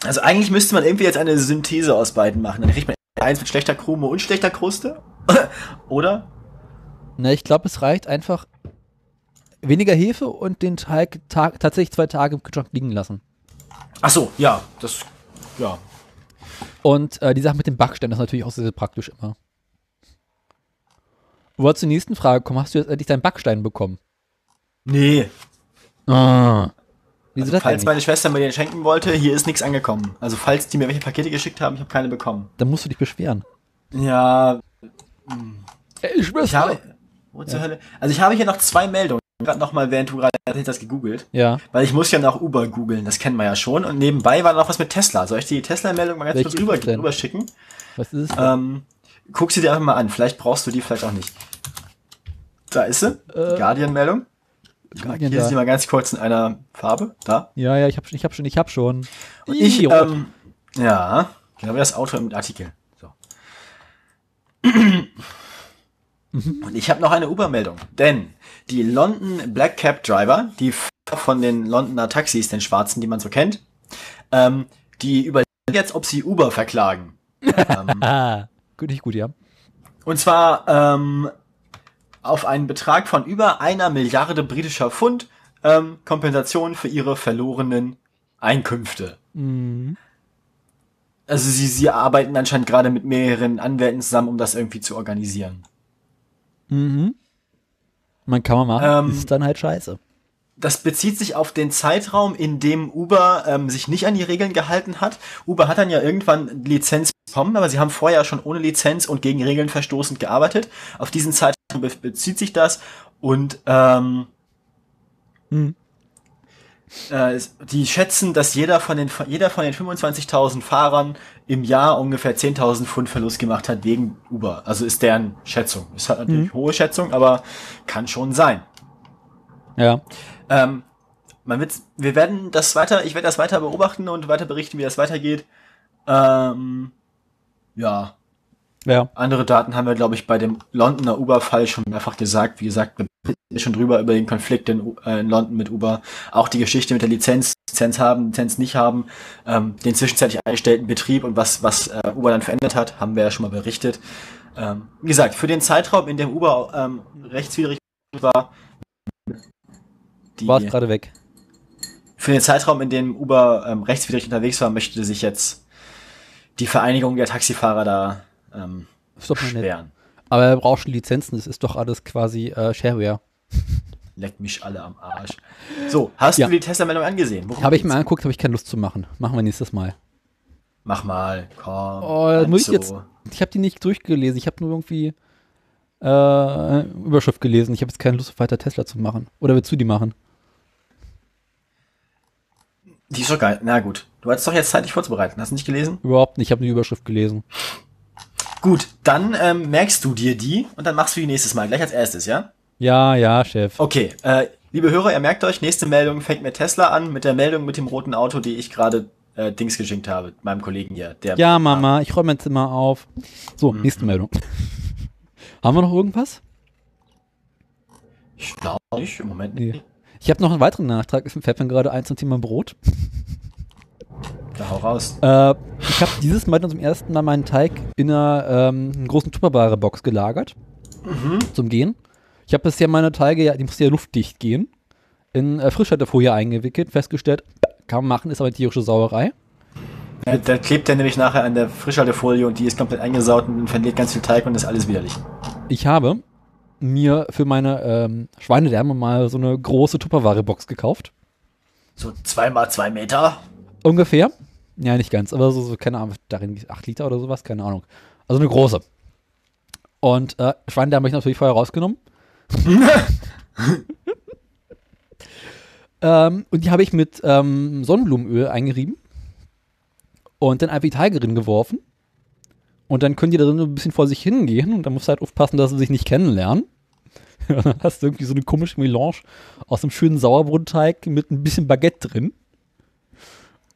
Also eigentlich müsste man irgendwie jetzt eine Synthese aus beiden machen. Dann kriegt man eins mit schlechter Krume und schlechter Kruste. Oder? na, ich glaube, es reicht einfach weniger Hefe und den Teig tatsächlich zwei Tage im Kühlschrank liegen lassen. Ach so, ja, das, ja. Und äh, die Sache mit dem Backstein das ist natürlich auch sehr, sehr praktisch immer. Wo zur nächsten Frage kommen, hast du jetzt endlich deinen Backstein bekommen? Nee. Ah. Wieso Also, das falls meine Schwester mir den schenken wollte, hier ist nichts angekommen. Also falls die mir welche Pakete geschickt haben, ich habe keine bekommen. Dann musst du dich beschweren. Ja, Ey, ich habe. Wo zur Hölle? Also ich habe hier noch zwei Meldungen. Gerade nochmal, während du gerade das gegoogelt. Ja. Weil ich muss ja nach Uber googeln, das kennen wir ja schon. Und nebenbei war noch was mit Tesla. Soll ich die Tesla-Meldung mal ganz Welche kurz rüber, rüber schicken? Was ist es? Ähm, guck sie dir einfach mal an. Vielleicht brauchst du die, vielleicht auch nicht. Da ist sie. Äh, die Guardian-Meldung. Hier ist da. sie mal ganz kurz in einer Farbe. Da. Ja, ja, ich hab schon, ich hab schon, ich hab schon. Und ich, ähm, ja, genau wie das Auto im Artikel. So. Und ich habe noch eine Uber-Meldung, denn die London Black Cab Driver, die von den Londoner Taxis, den schwarzen, die man so kennt, ähm, die überlegen jetzt, ob sie Uber verklagen. ähm, ah, gut, nicht gut, ja. und zwar ähm, auf einen Betrag von über einer Milliarde britischer Pfund ähm, Kompensation für ihre verlorenen Einkünfte. Mhm. Also sie, sie arbeiten anscheinend gerade mit mehreren Anwälten zusammen, um das irgendwie zu organisieren. Mhm. Man kann man machen, Ähm, ist dann halt scheiße. Das bezieht sich auf den Zeitraum, in dem Uber ähm, sich nicht an die Regeln gehalten hat. Uber hat dann ja irgendwann Lizenz bekommen, aber sie haben vorher schon ohne Lizenz und gegen Regeln verstoßend gearbeitet. Auf diesen Zeitraum bezieht sich das und ähm, Mhm. äh, die schätzen, dass jeder von den jeder von den 25.000 Fahrern im Jahr ungefähr 10.000 Pfund Verlust gemacht hat wegen Uber. Also ist deren Schätzung. Ist halt natürlich hohe Schätzung, aber kann schon sein. Ja. Ähm, man wird, wir werden das weiter, ich werde das weiter beobachten und weiter berichten, wie das weitergeht. Ähm, ja, Ja. andere Daten haben wir, glaube ich, bei dem Londoner Uber-Fall schon mehrfach gesagt. Wie gesagt, wir berichten schon drüber über den Konflikt in, äh, in London mit Uber. Auch die Geschichte mit der Lizenz, Lizenz haben, Lizenz nicht haben, ähm, den zwischenzeitlich eingestellten Betrieb und was, was äh, Uber dann verändert hat, haben wir ja schon mal berichtet. Ähm, wie gesagt, für den Zeitraum, in dem Uber ähm, rechtswidrig war, die, War es gerade weg. für den Zeitraum, in dem Uber ähm, rechtswidrig unterwegs war, möchte sich jetzt die Vereinigung der Taxifahrer da ähm, sperren. Aber er braucht schon Lizenzen, das ist doch alles quasi äh, Shareware. Leckt mich alle am Arsch. So, hast Ja. du die Tesla-Meldung angesehen? Habe ich mir angeguckt, habe ich keine Lust zu machen. Machen wir nächstes Mal. Mach mal, komm. Oh, muss ich so. jetzt. Ich habe die nicht durchgelesen. Ich habe nur irgendwie äh, Überschrift gelesen. Ich habe jetzt keine Lust, weiter Tesla zu machen. Oder willst du die machen? Die ist doch geil. Na gut. Du hattest doch jetzt Zeit, dich vorzubereiten. Hast du nicht gelesen? Überhaupt nicht. Ich habe die Überschrift gelesen. Gut, dann ähm, merkst du dir die und dann machst du die nächstes Mal. Gleich als erstes, ja? Ja, ja, Chef. Okay, äh, liebe Hörer, ihr merkt euch, nächste Meldung fängt mit Tesla an, mit der Meldung mit dem roten Auto, die ich gerade äh, Dings geschenkt habe, meinem Kollegen hier. Ja, Mama, ich räume mein Zimmer auf. So, nächste Meldung. Haben wir noch irgendwas? Ich glaube nicht, im Moment Nee. nicht. Ich habe noch einen weiteren Nachtrag. Es fällt mir gerade ein zum Thema Brot. Da hau raus. Äh, ich habe dieses Mal zum ersten Mal meinen Teig in einer ähm, großen Tupperware-Box gelagert. Zum Gehen. Ich habe bisher meine Teige, ja, die mussten ja luftdicht gehen. In äh, Frischhaltefolie eingewickelt. Festgestellt, kann man machen, ist aber tierische Sauerei. Ja, da klebt der nämlich nachher an der Frischhaltefolie und die ist komplett eingesaut und verliert ganz viel Teig und ist alles widerlich. Ich habe mir für meine ähm, Schweinedärme mal so eine große Tupperware-Box gekauft. So zwei mal zwei Meter. Ungefähr. Ja, nicht ganz, aber so, so keine Ahnung, darin 8 Liter oder sowas, keine Ahnung. Also eine große. Und äh, Schweinedärme habe ich natürlich vorher rausgenommen. ähm, und die habe ich mit ähm, Sonnenblumenöl eingerieben. und dann einfach die Teige drin geworfen. Und dann können die da drin so ein bisschen vor sich hingehen und dann musst du halt aufpassen, dass sie sich nicht kennenlernen. Und dann hast du irgendwie so eine komische Melange aus einem schönen Sauerbrotteig mit ein bisschen Baguette drin.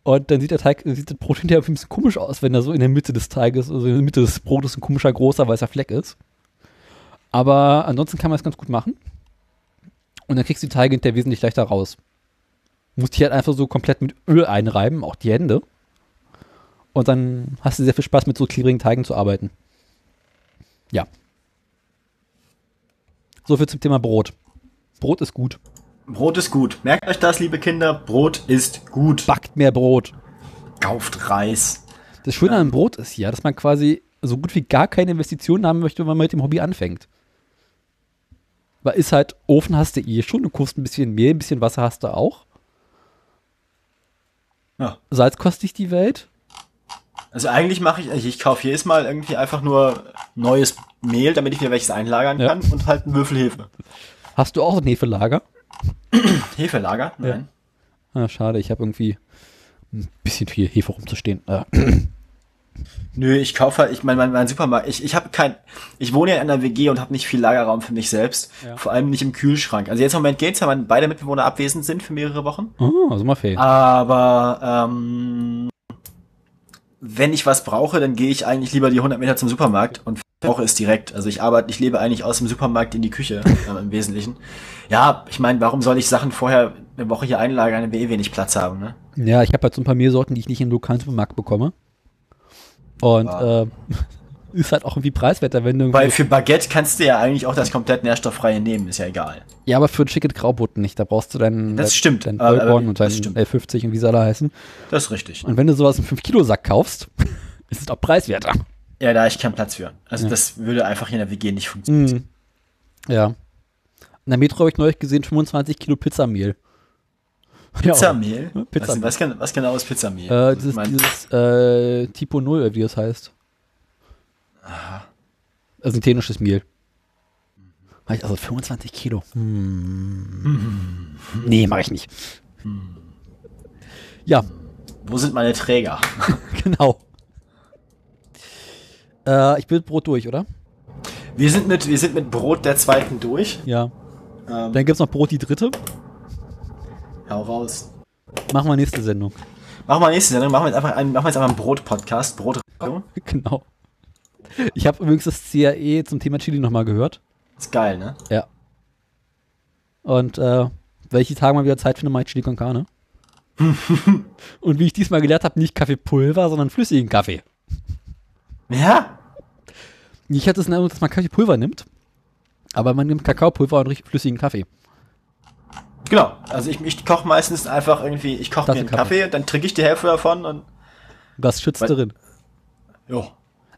Und dann sieht der Teig, sieht das Brot hinterher ein bisschen komisch aus, wenn da so in der Mitte des Teiges, also in der Mitte des Brotes ein komischer, großer, weißer Fleck ist. Aber ansonsten kann man es ganz gut machen. Und dann kriegst du die Teige hinterher wesentlich leichter raus. Musst die halt einfach so komplett mit Öl einreiben, auch die Hände. Und dann hast du sehr viel Spaß mit so klebrigen Teigen zu arbeiten. Ja. So viel zum Thema Brot. Brot ist gut. Brot ist gut. Merkt euch das, liebe Kinder. Brot ist gut. Backt mehr Brot. Kauft Reis. Das Schöne an Brot ist ja, dass man quasi so gut wie gar keine Investitionen haben möchte, wenn man mit dem Hobby anfängt. Weil ist halt, Ofen hast du eh schon, du kaufst ein bisschen Mehl, ein bisschen Wasser hast du auch. Ja. Salz kostet dich die Welt. Also eigentlich mache ich, ich, ich kaufe jedes Mal irgendwie einfach nur neues Mehl, damit ich mir welches einlagern Ja. kann und halt einen Würfel Hefe. Hast du auch ein Hefelager? Hefelager? Nein. Ah, schade, ich habe irgendwie ein bisschen viel Hefe rumzustehen. Äh, Nö, ich kaufe halt, ich meine, mein, mein Supermarkt, ich, ich habe kein, ich wohne ja in einer WG und habe nicht viel Lagerraum für mich selbst. Ja. Vor allem nicht im Kühlschrank. Also jetzt im Moment geht's, weil beide Mitbewohner abwesend sind für mehrere Wochen. oh, Sommerferien. Aber ähm, wenn ich was brauche, dann gehe ich eigentlich lieber die 100 Meter zum Supermarkt und brauche es direkt. Also ich arbeite, ich lebe eigentlich aus dem Supermarkt in die Küche äh, im Wesentlichen. Ja, ich meine, warum soll ich Sachen vorher eine Woche hier einlagern, wenn wir eh wenig Platz haben, ne? Ja, ich habe halt so ein paar Mehlsorten, die ich nicht im lokalen Supermarkt bekomme. Und äh, ist halt auch irgendwie preiswerter, wenn du. Weil für Baguette kannst du ja eigentlich auch das komplett nährstofffreie nehmen, ist ja egal. ja, aber für ein schickes Graubrot nicht. Da brauchst du dein, Das dein, stimmt. dein Aber- aber und dein das stimmt. L50 und wie sie alle heißen. Das ist richtig. Und wenn du sowas im 5-Kilo-Sack kaufst, ist es auch preiswerter. Ja, da ich keinen Platz für. Also Ja. das würde einfach hier in der WG nicht funktionieren. Mhm. Ja. In der Metro habe ich neulich gesehen, 25 Kilo Pizzamehl. Pizzamehl? Ja, Was, Pizzamehl. was, gen- was genau ist Pizzamehl? Äh, Also, dieses, ich mein, dieses äh, Tipo 0, oder wie das heißt. Also synthetisches Mehl. Mach ich Also 25 Kilo. Hm. Nee, mache ich nicht. Ja, wo sind meine Träger? genau. Äh, ich bin mit Brot durch, oder? Wir sind mit, wir sind mit Brot der zweiten durch. Ja. Ähm, Dann gibt's noch Brot die dritte. hau raus. Machen wir nächste Sendung. Machen wir nächste Sendung. Machen wir jetzt einfach einen, machen wir jetzt einfach einen Brot-Podcast. Brot. genau. Ich habe übrigens das CAE zum Thema Chili nochmal gehört. Ist geil, ne? Ja. Und äh, welche Tage mal wieder Zeit finde, mache ich Chili con Carne. Und wie ich diesmal gelernt habe, nicht Kaffeepulver, sondern flüssigen Kaffee. Ja. Ich hatte es in Erinnerung, dass man Kaffeepulver nimmt, aber man nimmt Kakaopulver und richtig flüssigen Kaffee. Genau. Also ich, ich koche meistens einfach irgendwie, ich koche mir einen Kaffee. Kaffee, dann trinke ich die Hälfte davon und Das schützt Weil- drin. jo.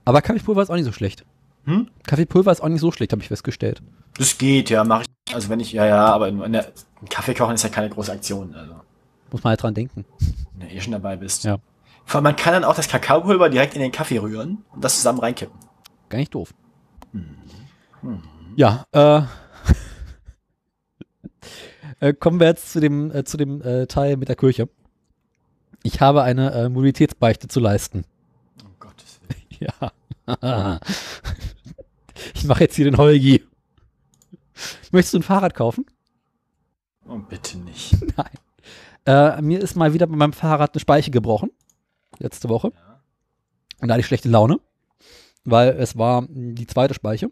Aber Kaffeepulver ist auch nicht so schlecht. Hm? Kaffeepulver ist auch nicht so schlecht, habe ich festgestellt. Das geht, ja, mache ich. Also wenn ich, ja, ja, aber in, in der, Kaffee kochen ist ja keine große Aktion. Also, Muss man halt dran denken. wenn du eh schon dabei bist. Ja. Vor allem, man kann dann auch das Kakaopulver direkt in den Kaffee rühren und das zusammen reinkippen. Gar nicht doof. Ja, äh, äh, kommen wir jetzt zu dem, äh, zu dem äh, Teil mit der Kirche. Ich habe eine äh, Mobilitätsbeichte zu leisten. Oh Gottes Willen. Ja. ich mache jetzt hier den Holgi. Möchtest du ein Fahrrad kaufen? Oh, bitte nicht. Nein. Äh, mir ist mal wieder bei meinem Fahrrad eine Speiche gebrochen. Letzte Woche. Ja. Und da hatte ich schlechte Laune. Weil es war die zweite Speiche.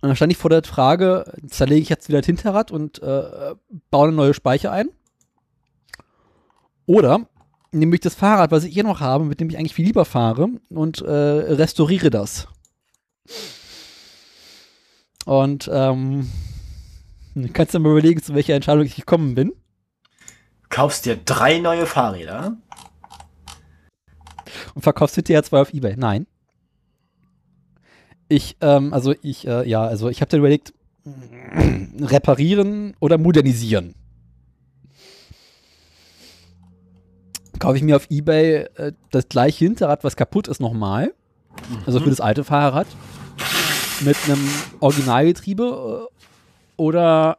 Und dann stand ich vor der Frage, zerlege ich jetzt wieder das Hinterrad und äh, baue eine neue Speiche ein? Oder nehme ich das Fahrrad, was ich hier noch habe, mit dem ich eigentlich viel lieber fahre und äh, restauriere das. Und ähm, kannst du mal überlegen, zu welcher Entscheidung ich gekommen bin. Kaufst dir drei neue Fahrräder. Und verkaufst hinterher zwei auf Ebay. Nein. Ich, ähm, also ich, äh, ja, also ich habe dann überlegt, reparieren oder modernisieren. Kaufe ich mir auf Ebay äh, das gleiche Hinterrad, was kaputt ist, nochmal. Also für das alte Fahrrad. Mit einem Originalgetriebe. Äh, oder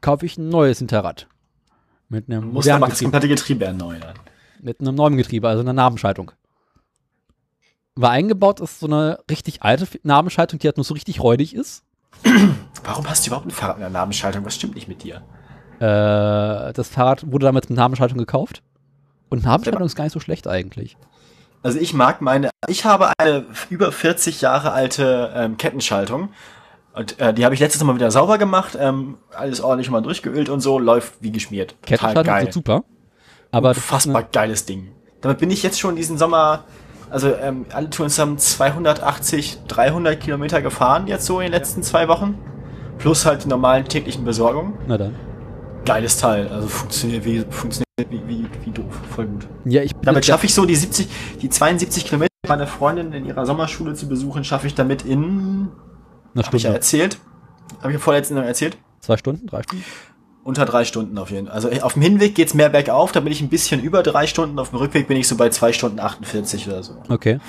kaufe ich ein neues Hinterrad. Mit einem Musst aber das komplette Getriebe erneuern. Mit einem neuen Getriebe, also einer Nabenschaltung. War eingebaut ist so eine richtig alte Nabenschaltung, die halt nur so richtig räudig ist. Warum hast du überhaupt ein Fahrrad mit einer Nabenschaltung? Was stimmt nicht mit dir? Äh, das Fahrrad wurde damals mit Nabenschaltung gekauft. Und Nabenschaltung ist gar nicht so schlecht eigentlich. Also ich mag meine, ich habe eine über 40 Jahre alte ähm, Kettenschaltung. Und äh, die habe ich letztes Mal wieder sauber gemacht, ähm, alles ordentlich mal durchgeölt und so, läuft wie geschmiert. Total Kettenschaltung geil. super. Aber das Unfassbar eine- geiles Ding. Damit bin ich jetzt schon diesen Sommer, also ähm, alle Touren zusammen 280, 300 Kilometer gefahren jetzt so in den letzten zwei Wochen. Plus halt die normalen täglichen Besorgungen. Na dann. Geiles Teil, also funktioniert wie, funktioniert wie, wie, wie doof, voll gut. Ja, ich Damit schaffe ich so die 70, die 72 Kilometer meine Freundin in ihrer Sommerschule zu besuchen, schaffe ich damit in, eine habe ich ja Stunde. erzählt, habe ich ja vorletzten Mal erzählt, Zwei Stunden, drei Stunden? Unter drei Stunden auf jeden Fall. Also auf dem Hinweg geht's mehr bergauf, da bin ich ein bisschen über drei Stunden, auf dem Rückweg bin ich so bei zwei Stunden 48 oder so. Okay,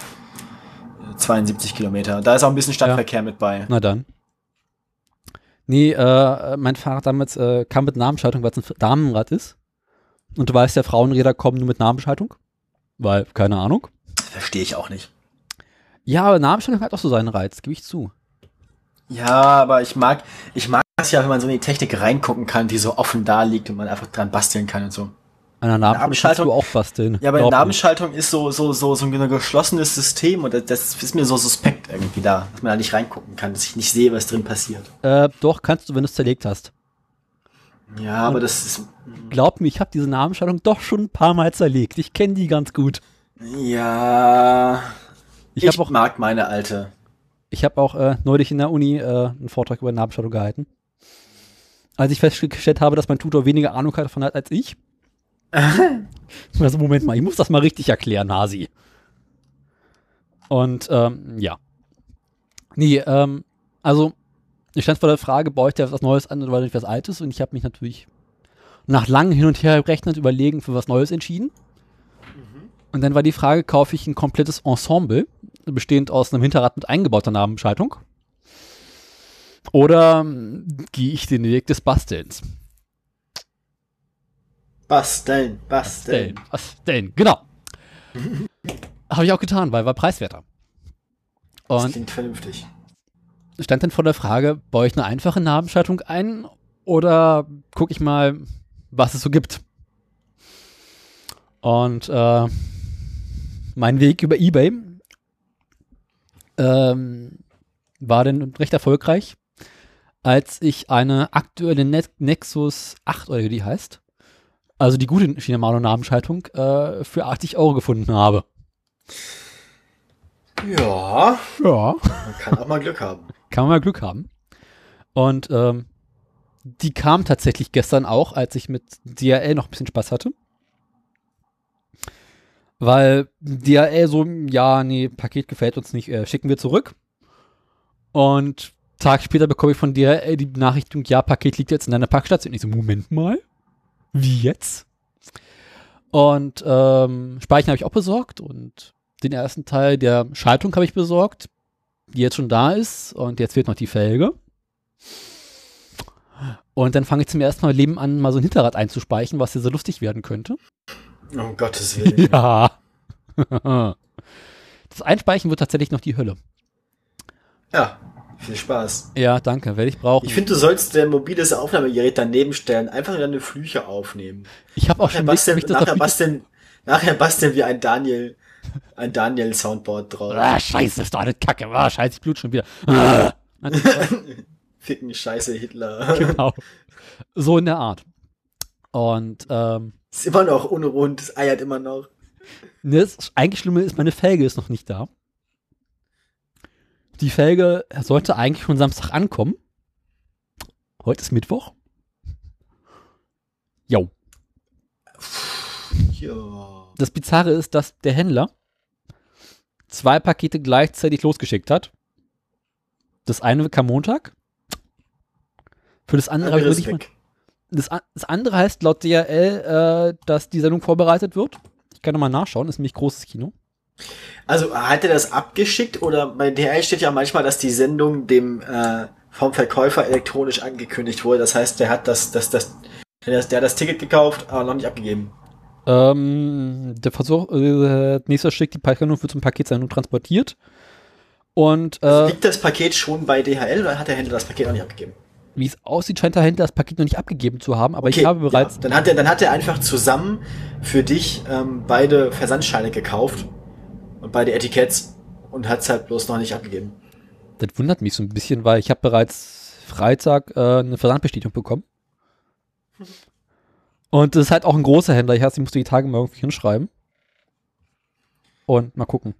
72 Kilometer. Da ist auch ein bisschen Stadtverkehr mit bei. na dann. Nee, äh, mein Fahrrad damals äh, kam mit Nabenschaltung, weil es ein Damenrad ist. Und du weißt ja, Frauenräder kommen nur mit Nabenschaltung. Weil, keine Ahnung. Verstehe ich auch nicht. Ja, aber Nabenschaltung hat auch so seinen Reiz, gebe ich zu. Ja, aber ich mag, ich mag das ja, wenn man so in die Technik reingucken kann, die so offen da liegt und man einfach dran basteln kann und so. An der Nabenschaltung du auch basteln. Ja, aber Glaub. Nabenschaltung ist so, so, so, so ein geschlossenes System und das, ist mir so suspekt irgendwie da, dass man da nicht reingucken kann, dass ich nicht sehe, was drin passiert. Äh, doch, kannst du, wenn du es zerlegt hast. Ja, aber das ist, Glaub mir, ich habe diese Nabenschaltung doch schon ein paar Mal zerlegt. Ich kenne die ganz gut. ja, Ich, ich, habe auch, mag meine alte. Ich hab auch äh, neulich in der Uni äh, einen Vortrag über Nabenschaltung gehalten. Als ich festgestellt habe, dass mein Tutor weniger Ahnung davon hat als ich. also Moment mal, ich muss das mal richtig erklären, Hasi. Und ähm, ja. Nee, ähm, also ich stand vor der Frage, baue ich dir was Neues an oder etwas Altes? Und ich habe mich natürlich nach langem Hin und Her rechnen überlegen für was Neues entschieden. Und dann war die Frage, kaufe ich ein komplettes Ensemble, bestehend aus einem Hinterrad mit eingebauter Nabenschaltung? Oder ähm, gehe ich den Weg des Bastelns? Basteln, basteln. Basteln, basteln, genau. Habe ich auch getan, weil war preiswerter. Das Und klingt vernünftig. stand dann vor der Frage, baue ich eine einfache Nabenschaltung ein oder gucke ich mal, was es so gibt. Und äh, mein Weg über Ebay ähm, war dann recht erfolgreich, als ich eine aktuelle Net Nexus 8 oder wie die heißt, also die gute Shimano-Nabenschaltung, äh, für 80 Euro gefunden habe. Ja, Ja. man kann auch mal Glück haben. Kann man mal Glück haben. Und ähm, die kam tatsächlich gestern auch, als ich mit DRL noch ein bisschen Spaß hatte. Weil DRL so, ja, nee, Paket gefällt uns nicht, äh, schicken wir zurück. Und Tag später bekomme ich von DRL die Benachrichtigung, ja, Paket liegt jetzt in deiner Packstation. Ich so, Moment mal, wie jetzt? Und ähm, Speichen habe ich auch besorgt und den ersten Teil der Schaltung habe ich besorgt die jetzt schon da ist und jetzt fehlt noch die Felge. Und dann fange ich zum ersten Mal Leben an, mal so ein Hinterrad einzuspeichen, was hier so lustig werden könnte. Um Gottes Willen. Ja. Das Einspeichen wird tatsächlich noch die Hölle. Ja, viel Spaß. Ja, danke, werde ich brauchen. Ich finde, du sollst dein mobiles Aufnahmegerät daneben stellen, einfach deine Flüche aufnehmen. Ich habe auch Nachher schon basteln, ob nachher basteln, nachher basteln wir ein Daniel, ein Daniel Soundboard drauf. Ah, scheiße, ist doch eine Kacke. Ah, scheiße, ich blut schon wieder. Ah. Ficken Scheiße Hitler. genau. So in der Art. Und ähm, Ist immer noch unrund, es eiert immer noch. Ne, das eigentlich Schlimme ist, meine Felge ist noch nicht da. Die Felge sollte eigentlich schon Samstag ankommen. Heute ist Mittwoch. Jo. Ja. Das Bizarre ist, dass der Händler zwei Pakete gleichzeitig losgeschickt hat. Das eine kam Montag. Für das andere habe ich das, das andere heißt laut DRL, äh, dass die Sendung vorbereitet wird. Ich kann nochmal nachschauen, ist nämlich großes Kino. Also hat er das abgeschickt oder bei DHL steht ja manchmal, dass die Sendung dem äh, vom Verkäufer elektronisch angekündigt wurde. Das heißt, der hat das, das, das, der, der hat das Ticket gekauft, aber noch nicht abgegeben. Ähm, der Versuch, äh, nächster Schritt, die Paketsendung wird zum Paketsendung transportiert. Und äh, Liegt das Paket schon bei DHL oder hat der Händler das Paket noch nicht abgegeben? Wie es aussieht, scheint der Händler das Paket noch nicht abgegeben zu haben, aber ich habe bereits. Ja. Dann, hat er, dann hat er einfach zusammen für dich ähm, beide Versandscheine gekauft und beide Etiketts und hat es halt bloß noch nicht abgegeben. Das wundert mich so ein bisschen, weil ich habe bereits Freitag äh, eine Versandbestätigung bekommen. Und das ist halt auch ein großer Händler. Ich heißt, ich musste die Tage mal irgendwie hinschreiben. Und mal gucken.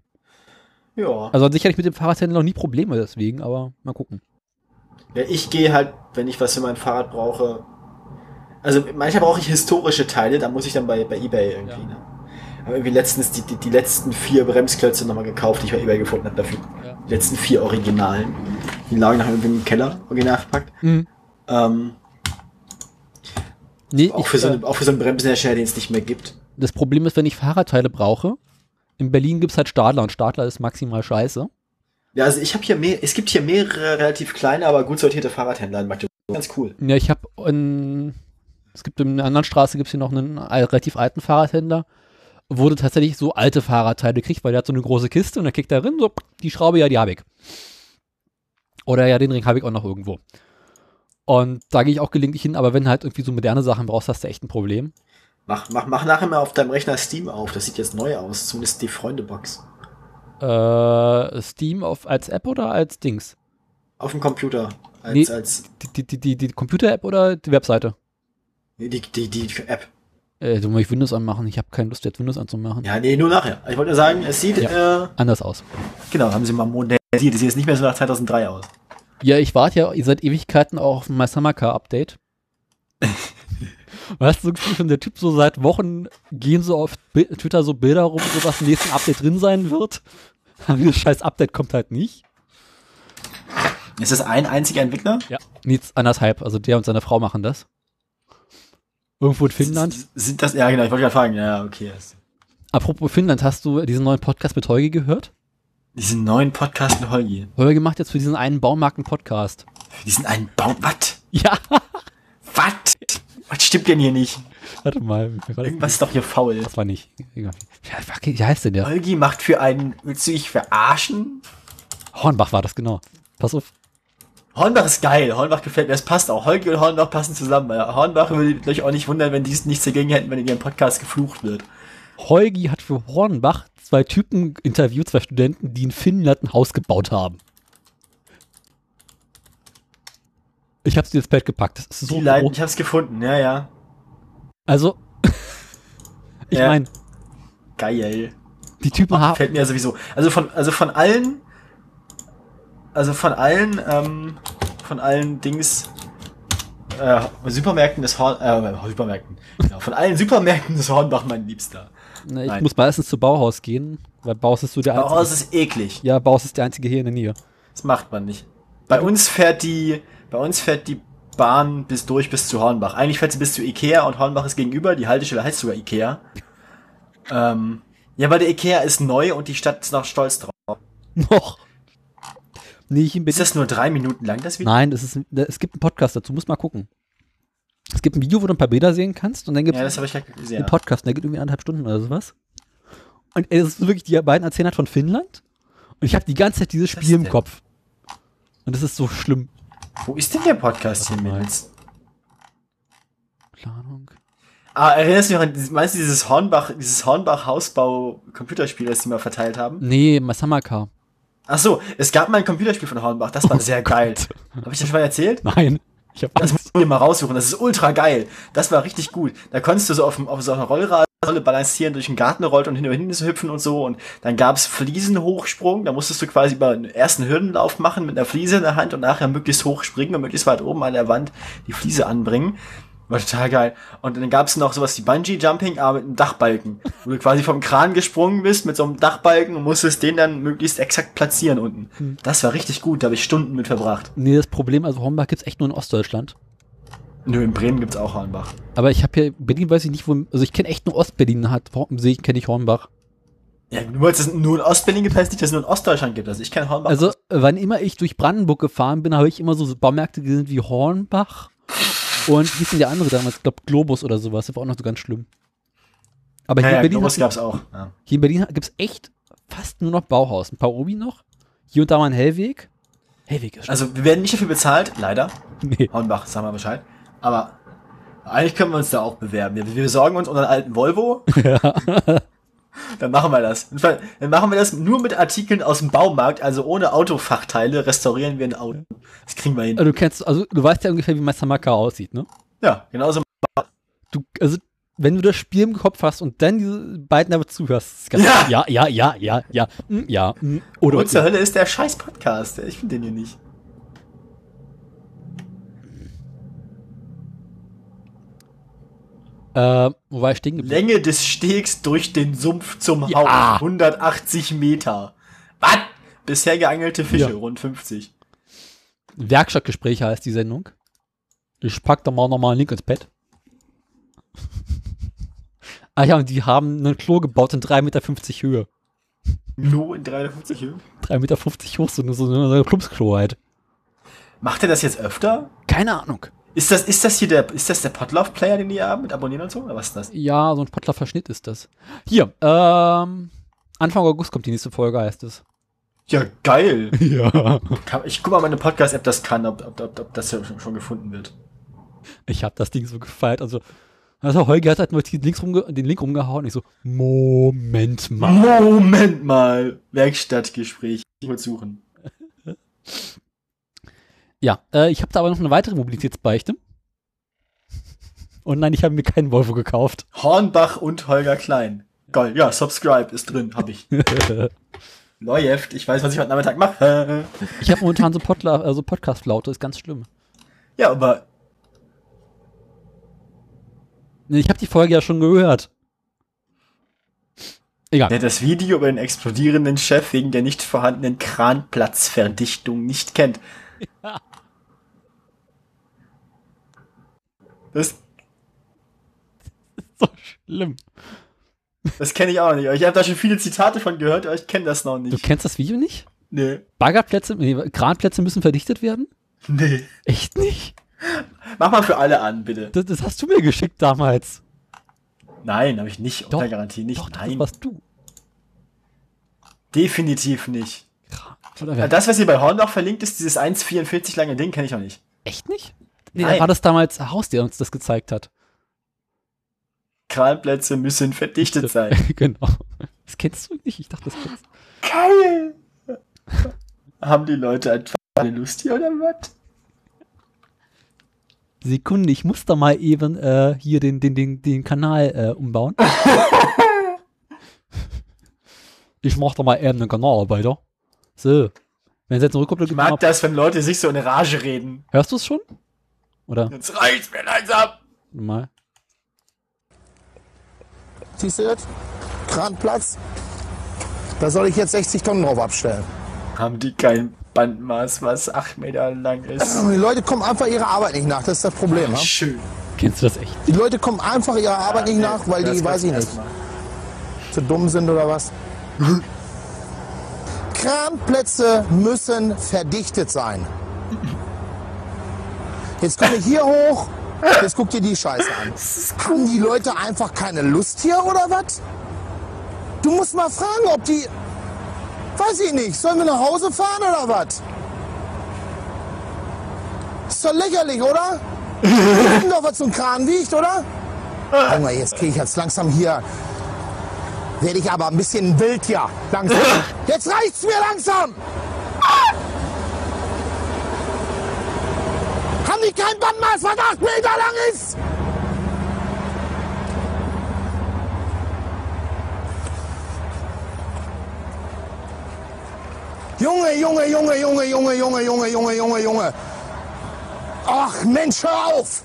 Ja. Also sicherlich mit dem Fahrradhändler noch nie Probleme deswegen, aber mal gucken. Ja ich gehe halt, wenn ich was für mein Fahrrad brauche. Also manchmal brauche ich historische Teile, da muss ich dann bei, bei Ebay irgendwie. Ja. Ne? Aber irgendwie letztens die, die, die letzten vier Bremsklötze nochmal gekauft, die ich bei Ebay gefunden habe dafür. Ja. Die letzten vier Originalen. Die lagen nach irgendwie im Keller, original verpackt. Mhm. Ähm, Nee, auch, ich, für so äh, eine, auch für so einen Bremsenhersteller, den es nicht mehr gibt. das Problem ist, wenn ich Fahrradteile brauche, in Berlin gibt es halt Stadler und Stadler ist maximal scheiße. Ja, also ich habe hier mehr, es gibt hier mehrere relativ kleine, aber gut sortierte Fahrradhändler in Magdeburg. Ganz cool. Ja, ich habe in, es gibt in einer anderen Straße gibt es hier noch einen relativ alten Fahrradhändler, wo du tatsächlich so alte Fahrradteile kriegst, weil der hat so eine große Kiste und der kriegt da drin so die Schraube, ja, die habe ich. Oder ja, den Ring habe ich auch noch irgendwo. Und da gehe ich auch gelegentlich hin, aber wenn du halt irgendwie so moderne Sachen brauchst, hast du echt ein Problem. Mach, mach, mach nachher mal auf deinem Rechner Steam auf. Das sieht jetzt neu aus. Zumindest die Freunde-Box. Äh, Steam auf, als App oder als Dings? Auf dem Computer. Als, Nee. als Die, die, die, die Computer-App oder die Webseite? nee, die, die, die App. Äh, du musst Windows anmachen. Ich habe keine Lust, jetzt Windows anzumachen. Ja, nee, nur nachher. Ich wollte nur sagen, es sieht, äh, Anders aus. genau, haben sie mal modernisiert. Es sieht jetzt nicht mehr so nach 2003 aus. Ja, ich warte ja seit Ewigkeiten auch auf mein Summer Car Update. Weißt du, so schon der Typ so seit Wochen gehen so auf Twitter so Bilder rum, so was im nächsten Update drin sein wird. Aber dieses scheiß Update kommt halt nicht. Ist das ein einziger Entwickler? Ja. Nichts anderthalb. Also der und seine Frau machen das. Irgendwo in Finnland. Sind das, ja genau, ich wollte gerade fragen. Ja, okay. Apropos Finnland, hast du diesen neuen Podcast mit Holgi gehört? Diesen neuen Podcast mit Holgi. Holgi macht jetzt für diesen einen Baumarkt einen Podcast. Für diesen einen Baum. Was? Ja. Was? Was stimmt denn hier nicht? Warte mal. Irgendwas ist doch hier faul. Das war nicht. Egal. Wie heißt denn der? Holgi macht für einen, willst du dich verarschen? Hornbach war das, genau. Pass auf. Hornbach ist geil. Hornbach gefällt mir. Es passt auch. Holgi und Hornbach passen zusammen. Hornbach würde euch auch nicht wundern, wenn die es nichts dagegen hätten, wenn in ihrem Podcast geflucht wird. Holgi hat für Hornbach zwei Typen interviewt, zwei Studenten, die in Finnland ein Haus gebaut haben. Ich hab's dir ins Pad gepackt. Das ist so Die Leiden, ich hab's gefunden. Ja, ja. Also, ich Ja. meine, Geil. die Typen haben. Fällt mir sowieso. Also von, also von allen, also von allen, ähm, von allen Dings, äh, Supermärkten des Horn, äh, Supermärkten. Genau, von allen Supermärkten ist Hornbach mein Liebster. Na, ich Nein. muss meistens zu Bauhaus gehen, weil Bauhaus ist so der oh, einzige. es ist eklig. Ja, Bauhaus ist der einzige hier in der Nähe. Das macht man nicht. Bei uns fährt die, bei uns fährt die Bahn bis durch bis zu Hornbach. Eigentlich fährt sie bis zu Ikea und Hornbach ist gegenüber. Die Haltestelle heißt sogar Ikea. Ähm, ja, weil der Ikea ist neu und die Stadt ist noch stolz drauf. Noch. Nee, ich bin Ist das nur drei Minuten lang, das Video? Nein, das ist, es gibt einen Podcast dazu, muss mal gucken. Es gibt ein Video, wo du ein paar Bilder sehen kannst und dann gibt Ja, es gesehen. einen Podcast, der geht irgendwie anderthalb Stunden oder sowas. Und es ist wirklich, die beiden erzählen halt von Finnland und ich habe die ganze Zeit dieses Spiel im? Kopf. Und das ist so schlimm. Wo ist denn der Podcast hier. Mädels? Planung. Ah, erinnerst du dich noch an, dieses- meinst du dieses Hornbach, dieses Hornbach-Hausbau-Computerspiel, das die mal verteilt haben? Nee, Masamaka. Ach so, es gab mal ein Computerspiel von Hornbach, das war sehr geil. Habe ich das schon mal erzählt? Nein. Ich habe Das musst du dir mal raussuchen, das ist ultra geil. Das war richtig gut. Da konntest du so auf, auf so einer Rollrolle balancieren, durch den Garten rollt und hin und hin hüpfen und so. Und dann gab's Fliesenhochsprung, da musstest du quasi über den ersten Hürdenlauf machen mit einer Fliese in der Hand und nachher möglichst hoch springen und möglichst weit oben an der Wand die Fliese anbringen. War total geil. Und dann gab's noch sowas wie Bungee-Jumping, aber mit einem Dachbalken. Wo du quasi vom Kran gesprungen bist mit so einem Dachbalken und musstest den dann möglichst exakt platzieren unten. Das war richtig gut, da habe ich Stunden mit verbracht. Nee, das Problem, also Hornbach gibt's echt nur in Ostdeutschland. Nö, in Bremen gibt's auch Hornbach. Aber ich habe hier, Berlin weiß ich nicht, wo, also ich kenne echt nur Ostberlin, hat, sehe ich, kenne ich Hornbach. Ja, nur weil es nur in Ostberlin gibt, heißt nicht, dass es nur in Ostdeutschland gibt. Also ich kenne Hornbach. Also, wann immer ich durch Brandenburg gefahren bin, habe ich immer so Baumärkte gesehen wie Hornbach und wie ist denn der andere damals? Ich glaube Globus oder sowas, das war auch noch so ganz schlimm. Aber hier Ja, in ja, Berlin, Globus du- gab's auch. Ja. hier in Berlin gibt es echt fast nur noch Bauhaus. Ein paar Obi noch. Hier und da mal ein Hellweg. Hellweg ist schon. Also wir werden nicht dafür bezahlt, leider. Nee. Hornbach, sagen wir Bescheid. Aber eigentlich können wir uns da auch bewerben. Wir, wir besorgen uns unseren alten Volvo. Dann machen wir das. Dann machen wir das nur mit Artikeln aus dem Baumarkt, also ohne Autofachteile, restaurieren wir ein Auto. Das kriegen wir hin. Also du kennst, also du weißt ja ungefähr, wie Meister Maka aussieht, ne? Ja, genauso. Du, also wenn du das Spiel im Kopf hast und dann diese beiden aber zuhörst, ist ganz Ja. ja, ja, ja, ja, ja, mm, ja, mm, oder Wo zur Hölle ist der scheiß Podcast? Ich finde den hier nicht. Äh, wo war ich stehen geblieben? Länge des Stegs durch den Sumpf zum Ja. Haus. 180 Meter. Was? Bisher geangelte Fische, Ja. rund 50. Werkstattgespräche heißt die Sendung. Ich pack da mal nochmal einen Link ins Bett. ah ja, und die haben ein Klo gebaut in 3,50 Meter Höhe. Nur in 350 Höhe. 3,50 Meter hoch, so, so, so ein Plumpsklo halt. Macht er das jetzt öfter? Keine Ahnung. Ist das, ist das hier der, ist das der Potlauf-Player, den die haben mit Abonnieren und so? Oder was ist das? Ja, so ein Pottler-Verschnitt ist das. Hier, ähm, Anfang August kommt die nächste Folge, heißt es. Ja, geil. Ja. Ich guck mal, meine Podcast-App das kann, ob, ob, ob, ob das ja schon, gefunden wird. Ich habe das Ding so gefeiert. Also, also Holger hat halt nur die Links rumge den Link rumgehauen. Ich so, Moment mal. Moment mal. Werkstattgespräch. Ich wollte suchen. Ja, äh, ich habe da aber noch eine weitere Mobilitätsbeichte. Und nein, ich habe mir keinen Volvo gekauft. Hornbach und Holger Klein. Geil. Ja, subscribe ist drin, hab ich. Läuft. Ich weiß, was ich heute Nachmittag mache. Ich habe momentan so, Podla äh, so Podcast-Flaute, ist ganz schlimm. Ja, aber Nee, Ich habe die Folge ja schon gehört. Egal. wer das Video über den explodierenden Chef wegen der nicht vorhandenen Kranplatzverdichtung nicht kennt. Das, so schlimm. das kenne ich auch nicht. Ich habe da schon viele Zitate von gehört, aber ich kenne das noch Du nicht. kennst das Video nicht? Nee. Baggerplätze, nee, Kranplätze müssen verdichtet werden? Nee. Echt nicht? Mach mal für alle an, bitte. Das, das hast du mir geschickt damals. Nein, habe ich nicht. Doch, Unter Garantie nicht. Doch, das Nein, warst du. definitiv nicht. Wer? Das, was hier bei Hornbach verlinkt ist, dieses 1,44 lange Ding, kenne ich auch nicht. Echt nicht? Nee, Nein. war das damals Haus, der uns das gezeigt hat. Kranplätze müssen verdichtet sein. genau. Das kennst du nicht? Ich dachte, das kennst du. Geil! Haben die Leute einfach eine Lust hier oder was? Sekunde, ich muss da mal eben äh, hier den, den, den, den Kanal äh, umbauen. ich mach da mal eben einen Kanal weiter. So. Wenn es jetzt eine Rückkopplung Ich mag mal- das, wenn Leute sich so in Rage reden. hörst du es schon? Oder? Jetzt reicht's mir langsam. Mal. Siehst du das? Kranplatz. Da soll ich jetzt 60 Tonnen drauf abstellen. Haben die kein Bandmaß, was 8 Meter lang ist? Die Leute kommen einfach ihrer Arbeit nicht nach. Das ist das Problem. Ja? Schön. Kennst du das echt? Die Leute kommen einfach ihrer Arbeit nicht nach, weil die, weiß ich nicht, zu dumm sind oder was. Kranplätze müssen verdichtet sein. Jetzt komme ich hier hoch, jetzt guck dir die Scheiße an. Haben die Leute einfach keine Lust hier oder was? Du musst mal fragen, ob die. Weiß ich nicht, sollen wir nach Hause fahren oder was? Ist doch lächerlich, oder? Wir doch, was so ein Kran wiegt, oder? Junge, jetzt kriege ich jetzt langsam hier. Werde ich aber ein bisschen wild hier. Langsam. Jetzt reicht's mir langsam! Ah! Haben die kein Bandmaß, was 8 Meter lang ist? Junge, Junge, Junge, Junge, Junge, Junge, Junge, Junge, Junge, Junge. Ach Mensch, hör auf!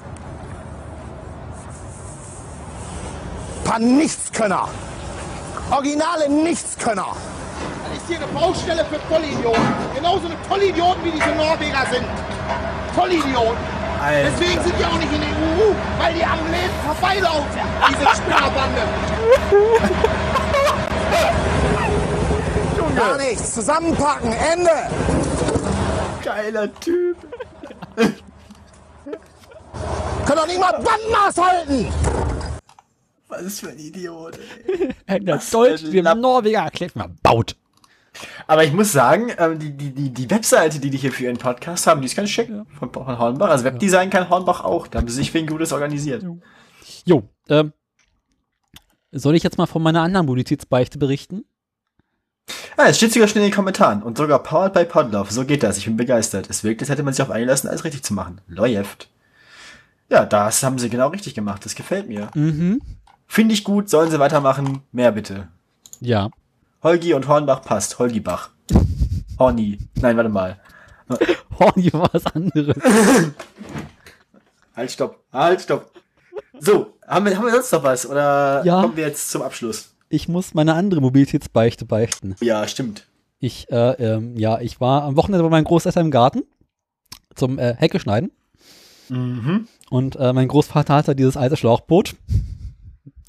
Paar Nichtskönner. Originale Nichtskönner. Das ist hier eine Baustelle für Vollidioten. Genauso eine Vollidioten wie diese Norweger sind. Vollidioten. Alter. Deswegen sind die auch nicht in der EU, weil die am Leben vorbeilaufen, diese Spinnerbande. Gar nichts. Zusammenpacken. Ende. Geiler Typ. Können doch nicht mal Bandmaß halten. Was ist für ein Idiot, ey. Der Deutsch, dem Lapp- Norweger erklärt mal, baut. Aber ich muss sagen, ähm, die, die, die, die Webseite, die die hier für ihren Podcast haben, die ist ganz schick. Von, von Hornbach. Also Webdesign kann Hornbach auch. Da haben sie sich für ein Gutes organisiert. Jo, ähm, soll ich jetzt mal von meiner anderen Mobilitätsbeichte berichten? Ah, es steht sogar schon in den Kommentaren. Und sogar powered by Podlove. So geht das. Ich bin begeistert. Es wirkt, als hätte man sich auf eingelassen, alles richtig zu machen. Läuft. Ja, das haben sie genau richtig gemacht. Das gefällt mir. Mhm. Finde ich gut. Sollen sie weitermachen? Mehr bitte. Ja. Holgi und Hornbach passt. Holgi Bach. Horny. Nein, warte mal. Horny war was anderes. Halt, stopp. Halt, stopp. So, haben wir, haben wir sonst noch was? Oder Ja. kommen wir jetzt zum Abschluss? Ich muss meine andere Mobilitätsbeichte beichten. Ja, stimmt. Ich, äh, ähm, ja, ich war am Wochenende bei meinem Großeltern im Garten zum äh, Hecke schneiden. Mhm. Und äh, mein Großvater hatte dieses alte Schlauchboot.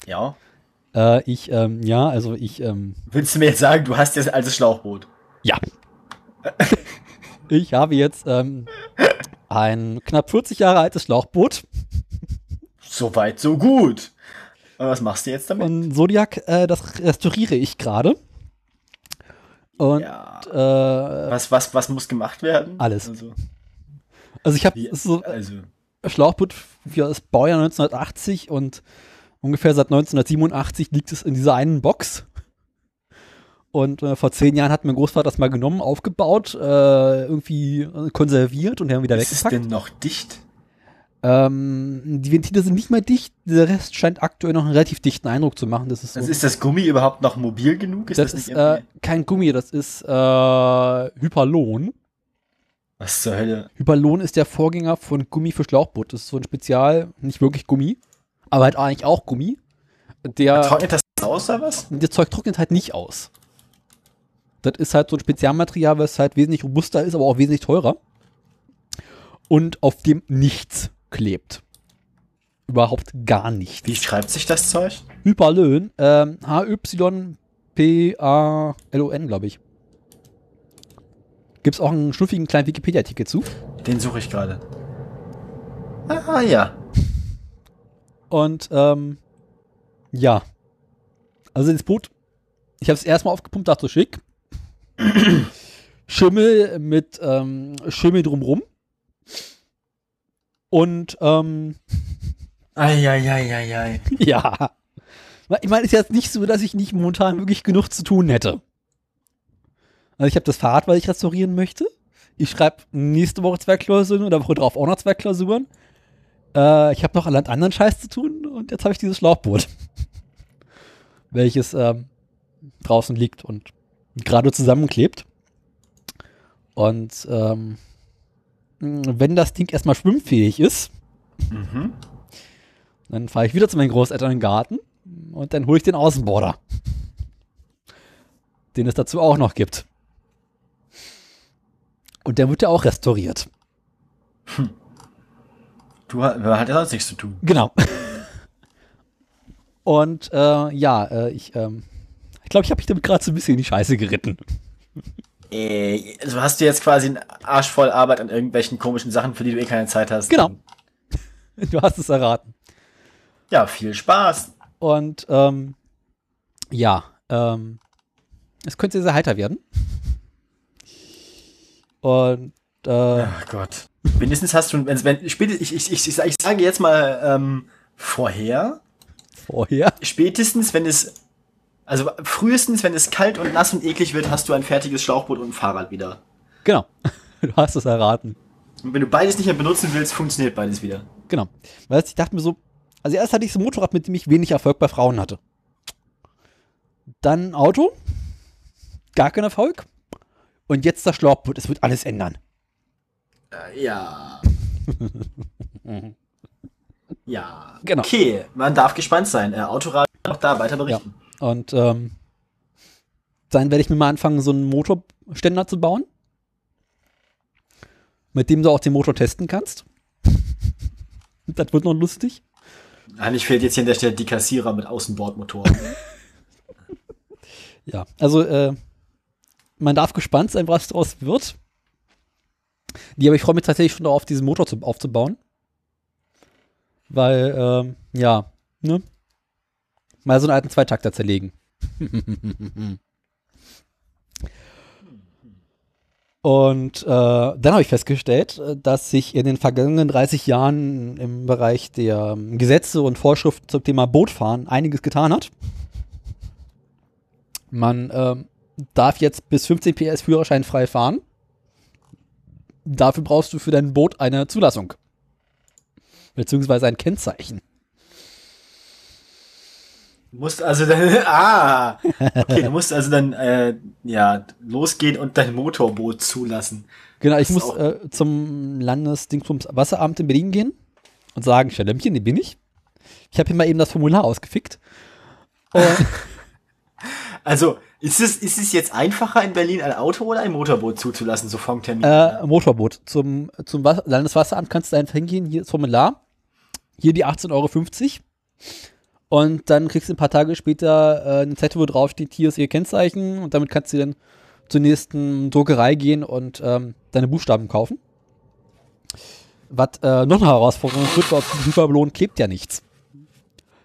Ja. Äh, ich, ähm, ja, also ich, ähm, Willst du mir jetzt sagen, du hast jetzt ein altes Schlauchboot? ja. ich habe jetzt ähm, ein knapp 40 Jahre altes Schlauchboot So weit, so gut. Und was machst du jetzt damit? von Zodiac. Äh, das restauriere ich gerade. Und ja. äh, Was, was, was muss gemacht werden? Alles. Also, also ich habe so also Schlauchboot für das Baujahr 1980 und ungefähr seit 1987 liegt es in dieser einen Box. Und äh, vor zehn Jahren hat mein Großvater das mal genommen, aufgebaut, äh, irgendwie konserviert und dann wieder ist es weggepackt. denn noch dicht? Ähm, die Ventile sind nicht mehr dicht, der Rest scheint aktuell noch einen relativ dichten Eindruck zu machen. Das ist so. Also ist das Gummi überhaupt noch mobil genug? Ist das das, ist äh, kein Gummi, das ist äh, Hyperlon. Was zur Hölle? Hyperlon ist der Vorgänger von Gummi für Schlauchboot. Das ist so ein Spezial, nicht wirklich Gummi, aber halt eigentlich auch Gummi. Der, Trocknet das aus oder was? das Zeug trocknet halt nicht aus. Das ist halt so ein Spezialmaterial, was halt wesentlich robuster ist, aber auch wesentlich teurer. Und auf dem nichts klebt. Überhaupt gar nichts. Wie schreibt sich das Zeug? Hyperlön, ähm, H-Y-P-A-L-O-N, glaube ich. Gibt es auch einen schnuffigen kleinen Wikipedia-Artikel zu. Den suche ich gerade. Ah, ja. Und ähm, ja. Also das Boot, ich habe es erstmal aufgepumpt, dachte so schick. Schimmel mit ähm, Schimmel drumrum. Und ähm, Eieieiei. ja. Ich meine, es ist jetzt nicht so, dass ich nicht momentan wirklich genug zu tun hätte. Also ich habe das Fahrrad, weil ich restaurieren möchte. Ich schreibe nächste Woche zwei Klausuren oder Woche drauf auch noch zwei Klausuren. Äh, ich habe noch allerhand anderen Scheiß zu tun und jetzt habe ich dieses Schlauchboot. welches ähm, draußen liegt und gerade zusammenklebt. Und ähm, wenn das Ding erstmal schwimmfähig ist, dann fahre ich wieder zu meinen Großeltern in den Garten und dann hole ich den Außenborder. Den es dazu auch noch gibt. Und der wird ja auch restauriert. Du man hat ja sonst nichts zu tun. Genau. Und äh, ja, äh, ich ähm, ich glaube, ich habe mich damit gerade so ein bisschen in die Scheiße geritten. Äh, also hast du jetzt quasi einen Arsch voll Arbeit an irgendwelchen komischen Sachen, für die du eh keine Zeit hast. Genau. Du hast es erraten. Ja, viel Spaß. Und ähm, ja, ähm, es könnte sehr heiter werden. Und äh, Ach Gott. Wenigstens hast du, wenn, wenn spätestens, ich, ich, ich, ich, sage jetzt mal ähm, vorher, vorher. spätestens, wenn es, also frühestens, wenn es kalt und nass und eklig wird, hast du ein fertiges Schlauchboot und ein Fahrrad wieder. Genau. Du hast es erraten. Und wenn du beides nicht mehr benutzen willst, funktioniert beides wieder. Genau. Weil ich dachte mir so, also erst hatte ich so ein Motorrad, mit dem ich wenig Erfolg bei Frauen hatte. Dann ein Auto, gar kein Erfolg. Und jetzt das Schlauchboot, es wird alles ändern. Äh, ja. ja. Genau. Okay, man darf gespannt sein. Äh, Autoradio noch da, weiter berichten. Und ähm, dann werde ich mir mal anfangen, so einen Motorständer zu bauen, mit dem du auch den Motor testen kannst. das wird noch lustig. Eigentlich fehlt jetzt hier an der Stelle die Kassierer mit Außenbordmotor. Ja, also äh, man darf gespannt sein, was daraus wird. Die, aber ich freue mich tatsächlich schon darauf, diesen Motor zu, aufzubauen. Weil, ähm, ja, ne? Mal so einen alten Zweitakter zerlegen. Und äh, dann habe ich festgestellt, äh, dass sich in den vergangenen 30 Jahren im Bereich der ähm, Gesetze und Vorschriften zum Thema Bootfahren einiges getan hat. Man ähm, darf jetzt bis 15 PS Führerschein frei fahren. Dafür brauchst du für dein Boot eine Zulassung. Beziehungsweise ein Kennzeichen. Du musst also dann, ah, okay, du musst also dann, äh, ja, losgehen und dein Motorboot zulassen. Genau, ich muss äh, zum Landesdingsbums Wasseramt in Berlin gehen und sagen, Schalömmchen, die bin ich. Ich habe hier mal eben das Formular ausgefickt. Also, ist es, ist es jetzt einfacher in Berlin ein Auto oder ein Motorboot zuzulassen, so vom Termin? äh, Motorboot. Zum, zum Was- Landeswasseramt kannst du einfach hingehen, hier das Formular. Hier die 18,50 Euro. Und dann kriegst du ein paar Tage später äh, eine Zettel, wo drauf steht, hier ist ihr Kennzeichen. Und damit kannst du dann zur nächsten Druckerei gehen und ähm, deine Buchstaben kaufen. Was äh, noch eine Herausforderung wird, weil auf diesem Hyperballon klebt ja nichts.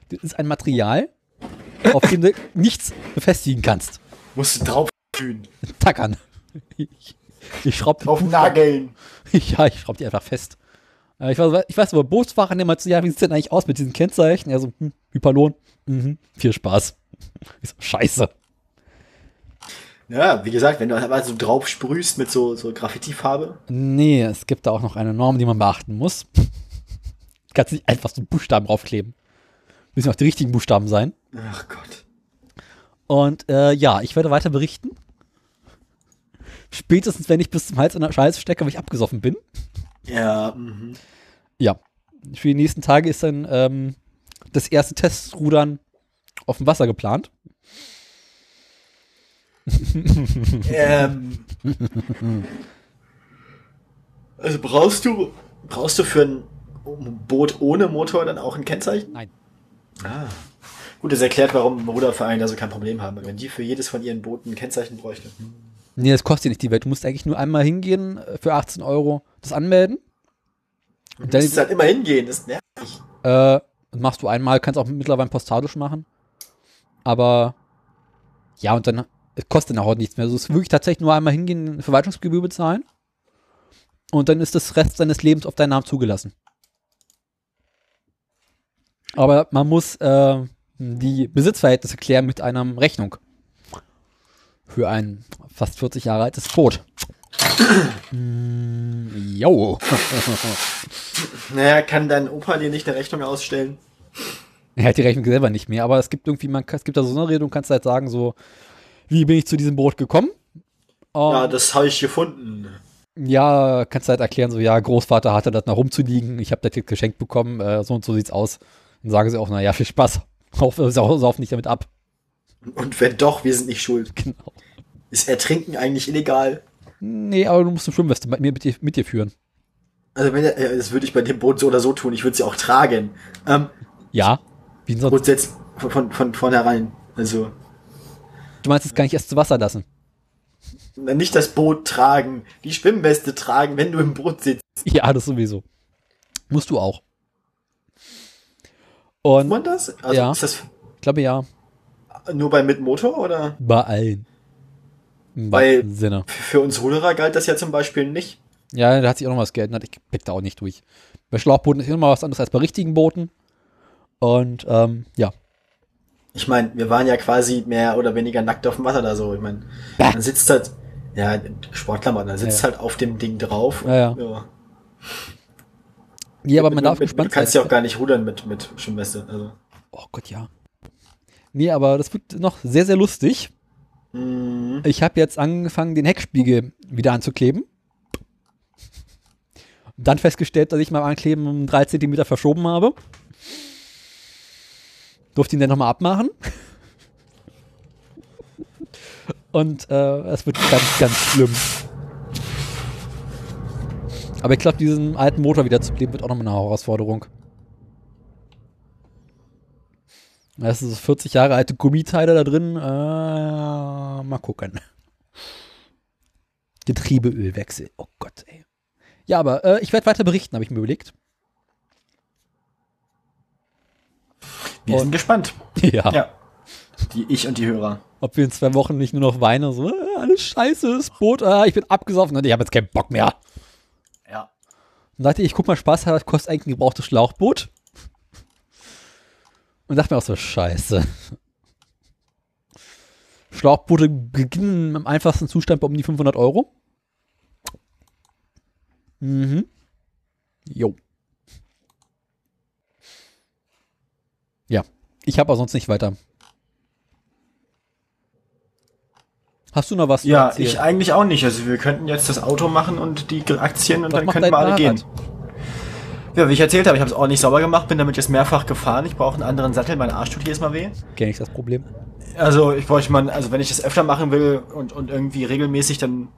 Das ist ein Material, auf dem du nichts befestigen kannst. Musst du drauf fühlen, Tackern. Ich, ich schraub drauf nageln. ja, ich schraub die einfach fest. Äh, Ich weiß, ich weiß aber, Bootsfahrer nehmen mal zu, ja, wie sieht's denn eigentlich aus mit diesen Kennzeichen? Ja, so, hm, Hyperlon, mhm, viel Spaß. So, scheiße. Ja, wie gesagt, wenn du aber so drauf sprühst mit so, so Graffiti-Farbe. Nee, es gibt da auch noch eine Norm, die man beachten muss. Du kannst nicht einfach so Buchstaben draufkleben. Müssen auch die richtigen Buchstaben sein. Ach Gott. Und äh, ja, ich werde weiter berichten. Spätestens, wenn ich bis zum Hals in der Scheiße stecke, weil ich abgesoffen bin. Ja, mhm. Ja. Für die nächsten Tage ist dann ähm, das erste Testrudern auf dem Wasser geplant. ähm, also brauchst du, brauchst du für ein Boot ohne Motor dann auch ein Kennzeichen? Nein. Ah. Gut, das erklärt, warum Rudervereine da so kein Problem haben. Wenn die für jedes von ihren Booten ein Kennzeichen bräuchten. Nee, das kostet ja nicht die Welt. Du musst eigentlich nur einmal hingehen äh, für 18 Euro das anmelden. Du Und dann musst halt immer hingehen, das nervt mich. äh, das machst du einmal, kannst auch mittlerweile postalisch machen. Aber ja, und dann es kostet dann auch nichts mehr. Also es ist wirklich tatsächlich nur einmal hingehen, Verwaltungsgebühr bezahlen. Und dann ist das Rest deines Lebens auf deinen Namen zugelassen. Aber man muss äh, die Besitzverhältnisse klären mit einer Rechnung. Für ein fast 40 Jahre altes Boot. mm, jo. Naja, kann dein Opa dir nicht eine Rechnung ausstellen? Er hat die Rechnung selber nicht mehr, aber es gibt irgendwie, man, es gibt da so eine Rede und kannst halt sagen, so, wie bin ich zu diesem Boot gekommen? Ähm, Ja, das habe ich gefunden. ja, kannst halt erklären, so, ja, Großvater hatte das noch rumzuliegen, ich habe das jetzt geschenkt bekommen, äh, so und so sieht's aus. Dann sagen sie auch, naja, viel Spaß. Sauf, sauf, sauf nicht damit ab. Und wenn doch, wir sind nicht schuld. Genau. Ist Ertrinken eigentlich illegal? Nee, aber du musst eine Schwimmweste mit dir, mit dir führen. Also wenn, äh, das würde ich bei dem Boot so oder so tun. Ich würde sie auch tragen. Ähm, Ja. Wie sonst? grundsätzlich von, von, von vornherein. Also Du meinst es gar nicht erst zu Wasser lassen. nicht das Boot tragen, die Schwimmweste tragen, wenn du im Boot sitzt. Ja, das sowieso. Musst du auch. Und man das? Also Ja. ist das ich glaube ja, nur bei mit Motor oder? bei allen. Im Bei- Sinne. Für uns Ruderer galt das ja zum Beispiel nicht. Ja, da hat sich auch noch was geändert. Ich blick da auch nicht durch. Bei Schlauchbooten ist immer was anderes als bei richtigen Booten. Und ähm, ja. Ich meine, wir waren ja quasi mehr oder weniger nackt auf dem Wasser da so. Ich meine, man sitzt halt, ja, Sportklamotten, dann sitzt Ja. halt auf dem Ding drauf. Ja, ja. Nee, aber man darf mit, mit, gespannt Du kannst sein. ja auch gar nicht rudern mit, mit Schwimmweste. Also. Oh Gott, ja. Nee, aber das wird noch sehr, sehr lustig. Mhm. Ich habe jetzt angefangen, den Heckspiegel wieder anzukleben. Dann festgestellt, dass ich beim Ankleben um drei Zentimeter verschoben habe. Durfte ihn dann nochmal abmachen. Und äh, es wird ganz, ganz schlimm. Aber ich glaube, diesen alten Motor wieder zu kleben, wird auch nochmal eine Herausforderung. Das sind so 40 Jahre alte Gummiteile da drin. Äh, mal gucken. Getriebeölwechsel. Oh Gott, ey. Ja, aber äh, ich werde weiter berichten, habe ich mir überlegt. Wir sind gespannt. Ja. Ja. Die ich und die Hörer. Ob wir in zwei Wochen nicht nur noch weinen, so, äh, alles scheiße, das Boot, äh, ich bin abgesoffen und ich habe jetzt keinen Bock mehr. Und dachte ich, guck mal Spaß, was kostet eigentlich ein gebrauchtes Schlauchboot? Und dachte mir auch so, scheiße. Schlauchboote beginnen im einfachsten Zustand bei um die 500 Euro. Mhm. Jo. Ja, ich habe auch sonst nicht weiter. Hast du noch was? zu Ja, ich eigentlich auch nicht. Also wir könnten jetzt das Auto machen und die Aktien und Was dann könnten wir alle gehen. Ja, wie ich erzählt habe, ich habe es auch nicht sauber gemacht, bin damit jetzt mehrfach gefahren. Ich brauche einen anderen Sattel, mein Arsch tut jedes Mal weh. Kenn ich das Problem. Also ich bräuchte mal, also wenn ich das öfter machen will und, und irgendwie regelmäßig, dann,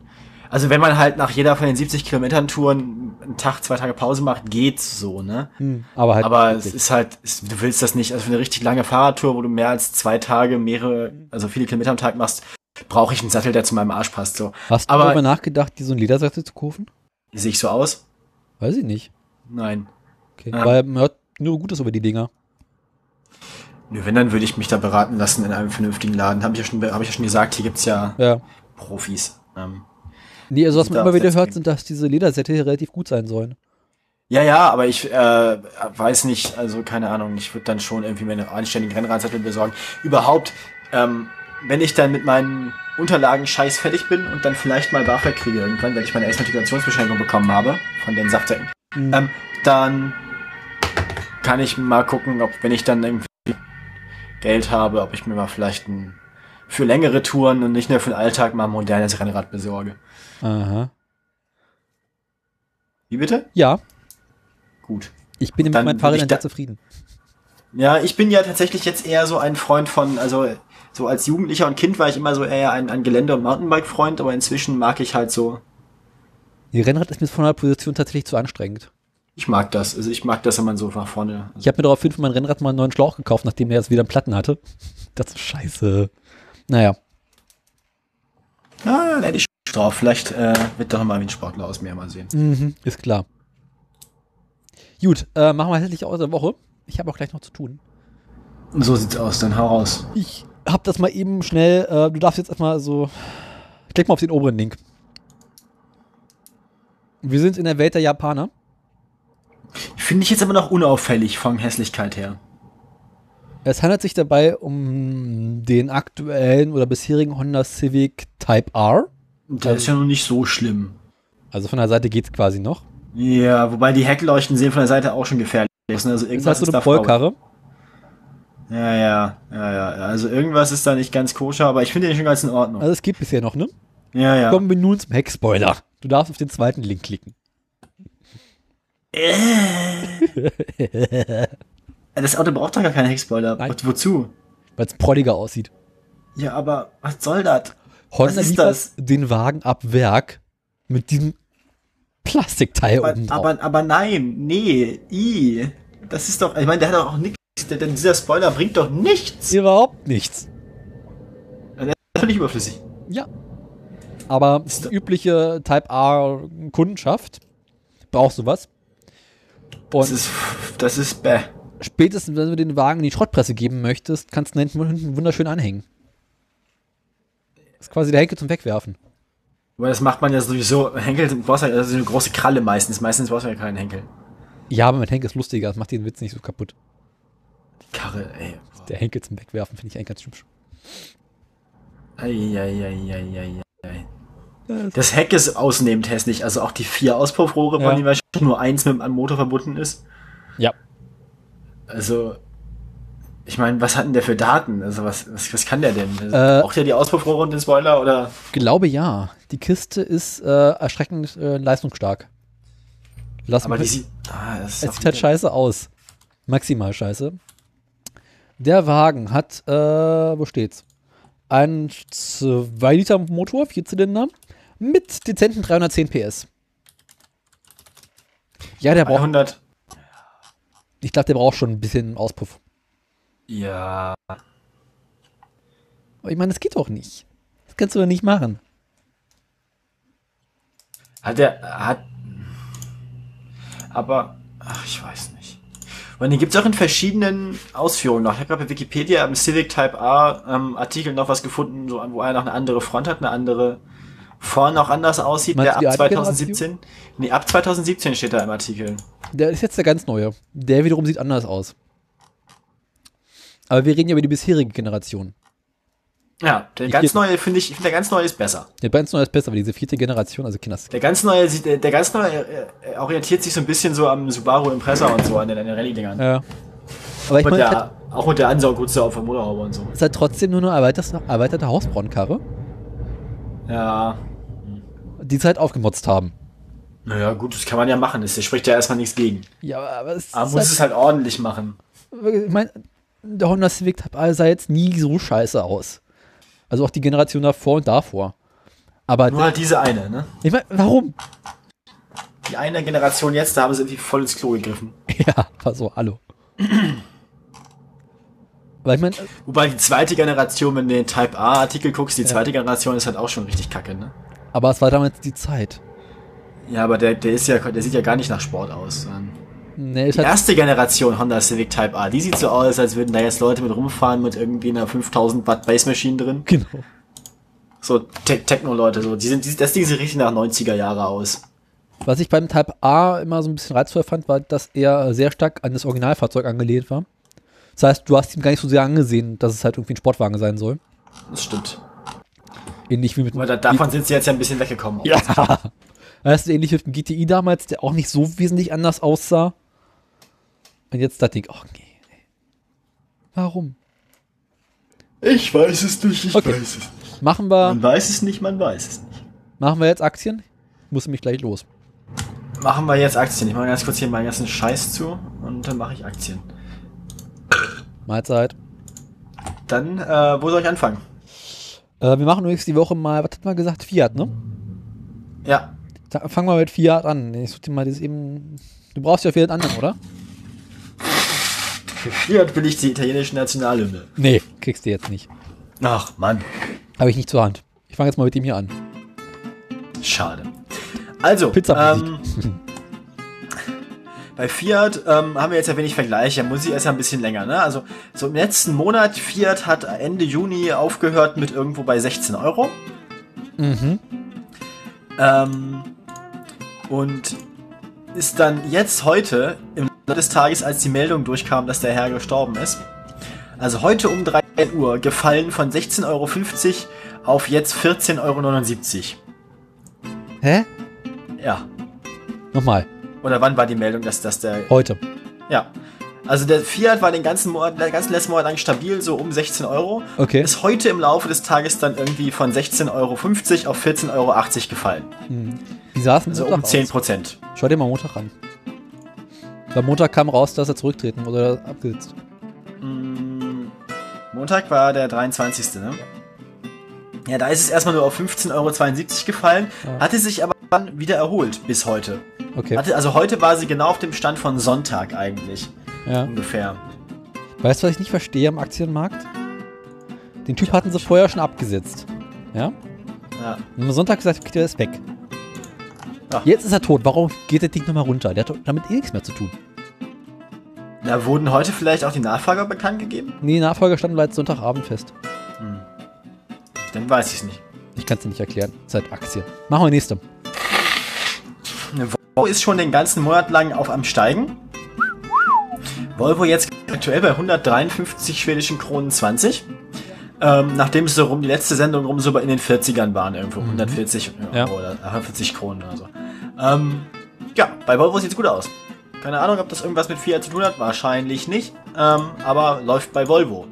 also wenn man halt nach jeder von den 70 Kilometern Touren einen Tag, zwei Tage Pause macht, geht's so, ne? Aber halt. Aber es ist halt, es, du willst das nicht, also für eine richtig lange Fahrradtour, wo du mehr als zwei Tage, mehrere, also viele Kilometer am Tag machst, brauche ich einen Sattel, der zu meinem Arsch passt, so. Hast du aber- darüber nachgedacht, dir so einen Ledersattel zu kaufen? Sehe ich so aus? Weiß ich nicht. Nein. Okay. Ja. Weil man hört nur Gutes über die Dinger. Nö, wenn, dann würde ich mich da beraten lassen in einem vernünftigen Laden. Habe ich ja schon, habe ich ja schon gesagt, hier gibt's ja Ja. Profis. Ähm, Nee, also was man immer wieder hört, sind, dass diese Ledersättel hier relativ gut sein sollen. Ja, ja, aber ich äh, weiß nicht, also keine Ahnung, ich würde dann schon irgendwie mir einen anständigen Rennradsattel besorgen. Überhaupt, ähm, wenn ich dann mit meinen Unterlagen scheiß fertig bin und dann vielleicht mal BAföG kriege irgendwann, weil ich meine Exmatrikulationsbeschränkung bekommen habe von den Saftsäcken, ähm, dann kann ich mal gucken, ob, wenn ich dann irgendwie Geld habe, ob ich mir mal vielleicht ein, für längere Touren und nicht nur für den Alltag mal ein modernes Rennrad besorge. Aha. Wie bitte? Ja, Gut. ich bin mit Dann ich da- sehr zufrieden. Ja, ich bin ja tatsächlich jetzt eher so ein Freund von, also so als Jugendlicher und Kind war ich immer so eher ein, ein Gelände- und Mountainbike-Freund, aber inzwischen mag ich halt so, Die Rennrad ist mir von der Position tatsächlich zu anstrengend. ich mag das. Also ich mag das, wenn man so nach vorne. Ich habe mir daraufhin für mein Rennrad mal einen neuen Schlauch gekauft, nachdem der jetzt wieder einen Platten hatte. Das ist scheiße. Naja, Ah, da hätte ich drauf. Vielleicht äh, wird doch mal wie ein Sportler aus mir mal sehen. mhm, ist klar. Gut, äh, machen wir hässlich aus der Woche. Ich habe auch gleich noch zu tun. So sieht's aus, dann hau raus. Ich habe das mal eben schnell, äh, du darfst jetzt erstmal so, klick mal auf den oberen Link. Wir sind in der Welt der Japaner. Finde ich jetzt aber noch unauffällig von Hässlichkeit her. Es handelt sich dabei um den aktuellen oder bisherigen Honda Civic Type R. Das ist ja noch nicht so schlimm. Also von der Seite geht's quasi noch. Ja, wobei die Heckleuchten sehen von der Seite auch schon gefährlich aus. ne? Also Ist irgendwas halt so da eine faul. Ja, ja, ja, ja. Also irgendwas ist da nicht ganz koscher, aber ich finde den schon ganz in Ordnung. Also es geht bisher noch, ne? Ja, ja. Kommen wir nun zum Heckspoiler. Du darfst auf den zweiten Link klicken. Das Auto braucht doch gar keinen Heckspoiler. Nein. Wozu? Weil es prolliger aussieht. Ja, aber was soll das? Honda Was ist das? den Wagen ab Werk mit diesem Plastikteil Aber, oben drauf. aber, aber nein, nee, i. Das ist doch, ich meine, der hat doch auch nichts, denn dieser Spoiler bringt doch nichts. Überhaupt nichts. Das ist völlig überflüssig. Ja. Aber Ist die übliche Type R Kundenschaft braucht sowas. Und Das ist, das ist bäh. spätestens, wenn du den Wagen in die Schrottpresse geben möchtest, kannst du ihn hinten wunderschön anhängen. Das ist quasi der Henkel zum Wegwerfen. Aber das macht man ja sowieso. Henkel, du brauchst ja also eine große Kralle meistens. Meistens brauchst du ja keinen Henkel. Ja, aber mit Henkel ist lustiger. Das macht den Witz nicht so kaputt. Karre, ey. Der Henkel zum Wegwerfen finde ich eigentlich ganz hübsch. Eieieiei. Das Heck ist ausnehmend hässlich. Also auch die vier Auspuffrohre, Ja. von denen wahrscheinlich nur eins mit einem Motor verbunden ist. Ja. Also, ich meine, was hat denn der für Daten? Also, was, was, was kann der denn? Also, Äh, Braucht der die Auspuffrohre und den Spoiler oder? Glaube ja. Die Kiste ist äh, erschreckend äh, leistungsstark. Lass Aber die sieht. Ah, es sieht halt scheiße aus. Maximal scheiße. Der Wagen hat, äh, wo steht's? Ein 2 Liter Motor, 4 Zylinder, mit dezenten 310 PS. Ja, der braucht, 100. ich glaube, der braucht schon ein bisschen Auspuff. Ja. Aber ich meine, das geht doch nicht. Das kannst du doch nicht machen. Hat er. Hat. Aber. Ach, ich weiß nicht. Und den gibt's auch in verschiedenen Ausführungen noch. Ich habe gerade bei Wikipedia im Civic Type A ähm, Artikel noch was gefunden, so, wo er noch eine andere Front hat, eine andere vorne auch anders aussieht. Meinst Der ab die alte 2017. Nee, ab 2017 steht da im Artikel. Der ist jetzt der ganz neue. Der wiederum sieht anders aus. Aber wir reden ja über die bisherige Generation. Ja, der Ich ganz neue finde ich, ich finde der ganz neue ist besser. Der ganz neue ist besser, aber diese vierte Generation, also Kinders. Der ganz neue der, der ganz neue äh, äh, orientiert sich so ein bisschen so am Subaru Impreza und so an den, an den Rallye-Dingern. Ja. Aber ich meine, hat, auch mit der Ansauggrütze auf der Motorhaube und so. es hat trotzdem nur eine erweiterte, erweiterte Hausbrandkarre, Ja, die sie halt aufgemotzt haben. naja, gut, das kann man ja machen. Das spricht ja erstmal nichts gegen. Ja, aber es Aber ist man muss halt, es halt ordentlich machen. ich meine, der Honda Civic sah jetzt nie so scheiße aus. Also auch die Generation davor und davor. Aber Nur halt diese eine, ne? ich meine, warum? Die eine Generation jetzt, da haben sie irgendwie voll ins Klo gegriffen. Ja, war so, hallo. Weil ich meine, Wobei die zweite Generation, wenn du den Type A-Artikel guckst, die zweite Generation ist halt auch schon richtig kacke, ne? aber es war damals die Zeit. Ja, aber der, der ist ja, der sieht ja gar nicht nach Sport aus. sondern- Nee, Die erste Generation Honda Civic Type A, die sieht so aus, als würden da jetzt Leute mit rumfahren mit irgendwie einer 5000 Watt Base Machine drin. genau. So Te Techno-Leute, so. Die sind, die, das Ding sieht richtig nach 90er Jahre aus. Was ich beim Type A immer so ein bisschen reizvoll fand, war, dass er sehr stark an das Originalfahrzeug angelehnt war. Das heißt, du hast ihm gar nicht so sehr angesehen, dass es halt irgendwie ein Sportwagen sein soll. Das stimmt. Ähnlich wie mit Aber da, davon sind sie jetzt ja ein bisschen weggekommen. Ja. Weißt du, ähnlich wie mit dem GTI damals, der auch nicht so wesentlich anders aussah. Und jetzt dachte ich, ach nee. Warum? Ich weiß es nicht, ich Okay. weiß es nicht. Machen wir, Man weiß es nicht, man weiß es nicht. machen wir jetzt Aktien? Ich muss mich gleich los. Machen wir jetzt Aktien. Ich mache ganz kurz hier meinen ganzen Scheiß zu und dann mache ich Aktien. Mahlzeit. Dann, äh, wo soll ich anfangen? Äh, wir machen übrigens die Woche mal, was hat man gesagt? Fiat, ne? Ja. Da, fangen wir mit Fiat an. Ich such dir mal das eben. Du brauchst ja Fiat anderen, oder? Hier will ich die italienische Nationalhymne. Nee, kriegst du jetzt nicht. Ach, Mann. Habe ich nicht zur Hand. Ich fange jetzt mal mit dem hier an. Schade. Also, Pizzamusik. ähm, bei Fiat ähm, haben wir jetzt ja wenig Vergleiche. Musik ist ja ein bisschen länger. Ne? Also so im letzten Monat, Fiat hat Ende Juni aufgehört mit irgendwo bei 16 Euro. Mhm. Ähm, und ist dann jetzt heute, im des Tages, als die Meldung durchkam, dass der Herr gestorben ist, also heute um 3 Uhr gefallen von 16,50 Euro auf jetzt 14,79 Euro. Hä? Ja. Nochmal. Oder wann war die Meldung, dass, dass der. Heute. Ja. Also der Fiat war den ganzen Monat, den ganzen letzten Monat lang stabil, so um 16 Euro. Okay. Ist heute im Laufe des Tages dann irgendwie von 16,50 Euro auf 14,80 Euro gefallen. Wie sah es Also um 10 aus? Prozent. Schau dir mal Montag an. Am Montag kam raus, dass er zurücktreten oder abgesetzt. Montag war der 23. Ne? Ja, da ist es erstmal nur auf 15,72 Euro gefallen, hatte sich aber dann wieder erholt bis heute. Okay. Hatte, also heute war sie genau auf dem Stand von Sonntag eigentlich. Ja. Ungefähr. Weißt du, was ich nicht verstehe am Aktienmarkt? Den Typ hatten sie vorher schon abgesetzt. Ja? Ja. Und am Sonntag gesagt, okay, der ist weg. Jetzt ist er tot. Warum geht der Ding nochmal runter? Der hat damit eh nichts mehr zu tun. Da wurden heute vielleicht auch die Nachfrager bekannt gegeben? Nee, Nachfolger standen bereits Sonntagabend fest. Dann weiß ich es nicht. Ich kann es dir nicht erklären. Seit Aktien. Machen wir nächste. Volvo ist schon den ganzen Monat lang auf am Steigen. Volvo jetzt aktuell bei 153 schwedischen Kronen 20. Ähm, nachdem es so rum, die letzte Sendung rum so bei in den 40ern waren, irgendwo 140 Ja. Euro oder 40 Kronen oder so. Ähm, ja, bei Volvo sieht's gut aus. Keine Ahnung, ob das irgendwas mit Fiat zu tun hat, wahrscheinlich nicht, ähm, aber läuft bei Volvo.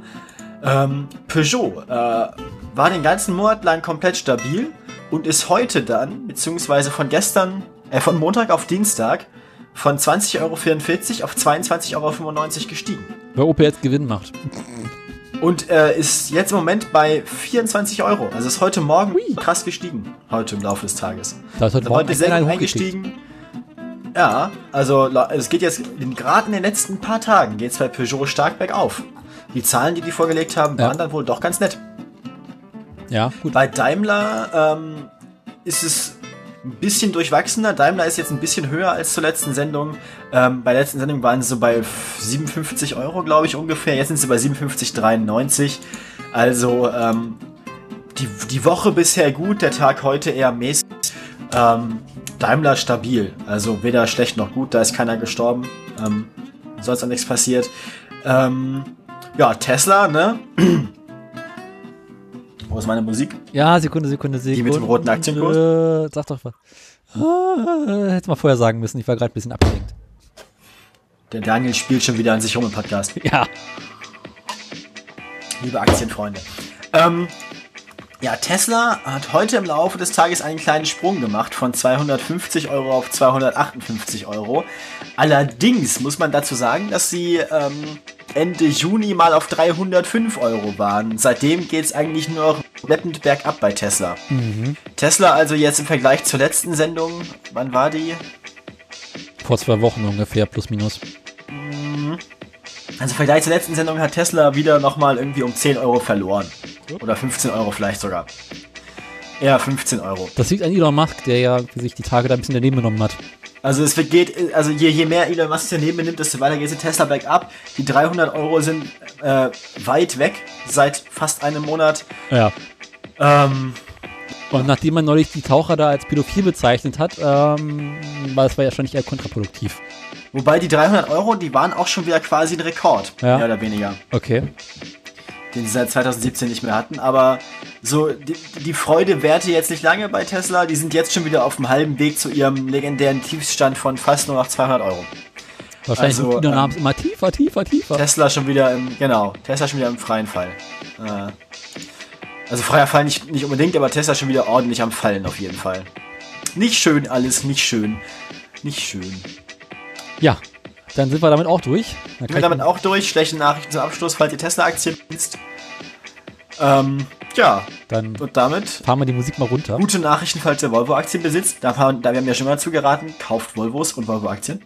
Ähm, Peugeot äh, war den ganzen Monat lang komplett stabil und ist heute dann, beziehungsweise von gestern, äh, von Montag auf Dienstag, von 20,44 Euro auf 22,95 Euro gestiegen. Weil OP jetzt Gewinn macht. Und äh, ist jetzt im Moment bei 24 Euro. Also ist heute Morgen krass gestiegen. Heute im Laufe des Tages. Da ist heute Also Morgen heute sehr eingestiegen. Ja, also es geht jetzt, gerade in den letzten paar Tagen geht es bei Peugeot stark bergauf. Die Zahlen, die die vorgelegt haben, Ja. waren dann wohl doch ganz nett. Ja, gut. Bei Daimler ähm, ist es ein bisschen durchwachsener. Daimler ist jetzt ein bisschen höher als zur letzten Sendung. Ähm, bei der letzten Sendung waren sie so bei 57 Euro, glaube ich, ungefähr. Jetzt sind sie bei 57,93. Also ähm, die, die Woche bisher gut, der Tag heute eher mäßig. Ähm, Daimler stabil. Also weder schlecht noch gut, da ist keiner gestorben. Ähm, sonst auch nichts passiert. Ähm, ja, Tesla, ne? Wo ist meine Musik? Ja, Sekunde, Sekunde, Sekunde. mit dem roten Aktienkurs? Äh, sag doch was. Ah, hätte mal vorher sagen müssen, ich war gerade ein bisschen abgelenkt. Der Daniel spielt schon wieder an sich rum im Podcast. Ja. Liebe Aktienfreunde. Ähm, ja, Tesla hat heute im Laufe des Tages einen kleinen Sprung gemacht von 250 Euro auf 258 Euro. Allerdings muss man dazu sagen, dass sie ähm, Ende Juni mal auf 305 Euro waren. Seitdem geht es eigentlich nur noch schleppend bergab bei Tesla. Tesla also jetzt im Vergleich zur letzten Sendung, wann war die? Vor zwei Wochen ungefähr, plus minus. Also im Vergleich zur letzten Sendung hat Tesla wieder nochmal irgendwie um 10 Euro verloren. Oder 15 Euro vielleicht sogar. Ja, 15 Euro. Das liegt an Elon Musk, der ja sich die Tage da ein bisschen daneben genommen hat. Also es geht, also je, je mehr Elon Musk daneben nimmt, desto weiter geht es Tesla bergab. Die 300 Euro sind äh, weit weg seit fast einem Monat. Ja. Ähm, Und nachdem man neulich die Taucher da als pädophil bezeichnet hat, ähm, war das wahrscheinlich eher kontraproduktiv. wobei die 300 Euro, die waren auch schon wieder quasi ein Rekord, Ja. mehr oder weniger, Okay. Den sie seit 2017 nicht mehr hatten. Aber so die, die Freude währte jetzt nicht lange bei Tesla. Die sind jetzt schon wieder auf dem halben Weg zu ihrem legendären Tiefstand von fast nur noch 200 Euro. Wahrscheinlich Also, sind die ähm, immer tiefer, tiefer, tiefer. Tesla schon wieder im, genau, Tesla schon wieder im freien Fall. Äh, also freier Fall nicht, nicht unbedingt, aber Tesla schon wieder ordentlich am Fallen auf jeden Fall. Nicht schön alles, nicht schön. Nicht schön. Ja, dann sind wir damit auch durch. Dann kann bin damit auch durch. Schlechte Nachrichten zum Abschluss, falls ihr Tesla-Aktien besitzt. Ähm, ja, dann und damit fahren wir die Musik mal runter. gute Nachrichten, falls ihr Volvo-Aktien besitzt. Da, haben- da wir haben ja schon mal zugeraten, kauft Volvos und Volvo-Aktien.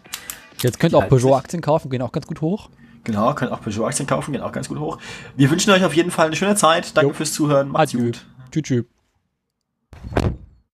Jetzt könnt ihr auch. Peugeot-Aktien kaufen, gehen auch ganz gut hoch. Genau, könnt auch Peugeot-Aktien kaufen, gehen auch ganz gut hoch. Wir wünschen euch auf jeden Fall eine schöne Zeit. Danke Jo. fürs Zuhören. Macht's Adieu. gut. Tschüss. tschüss.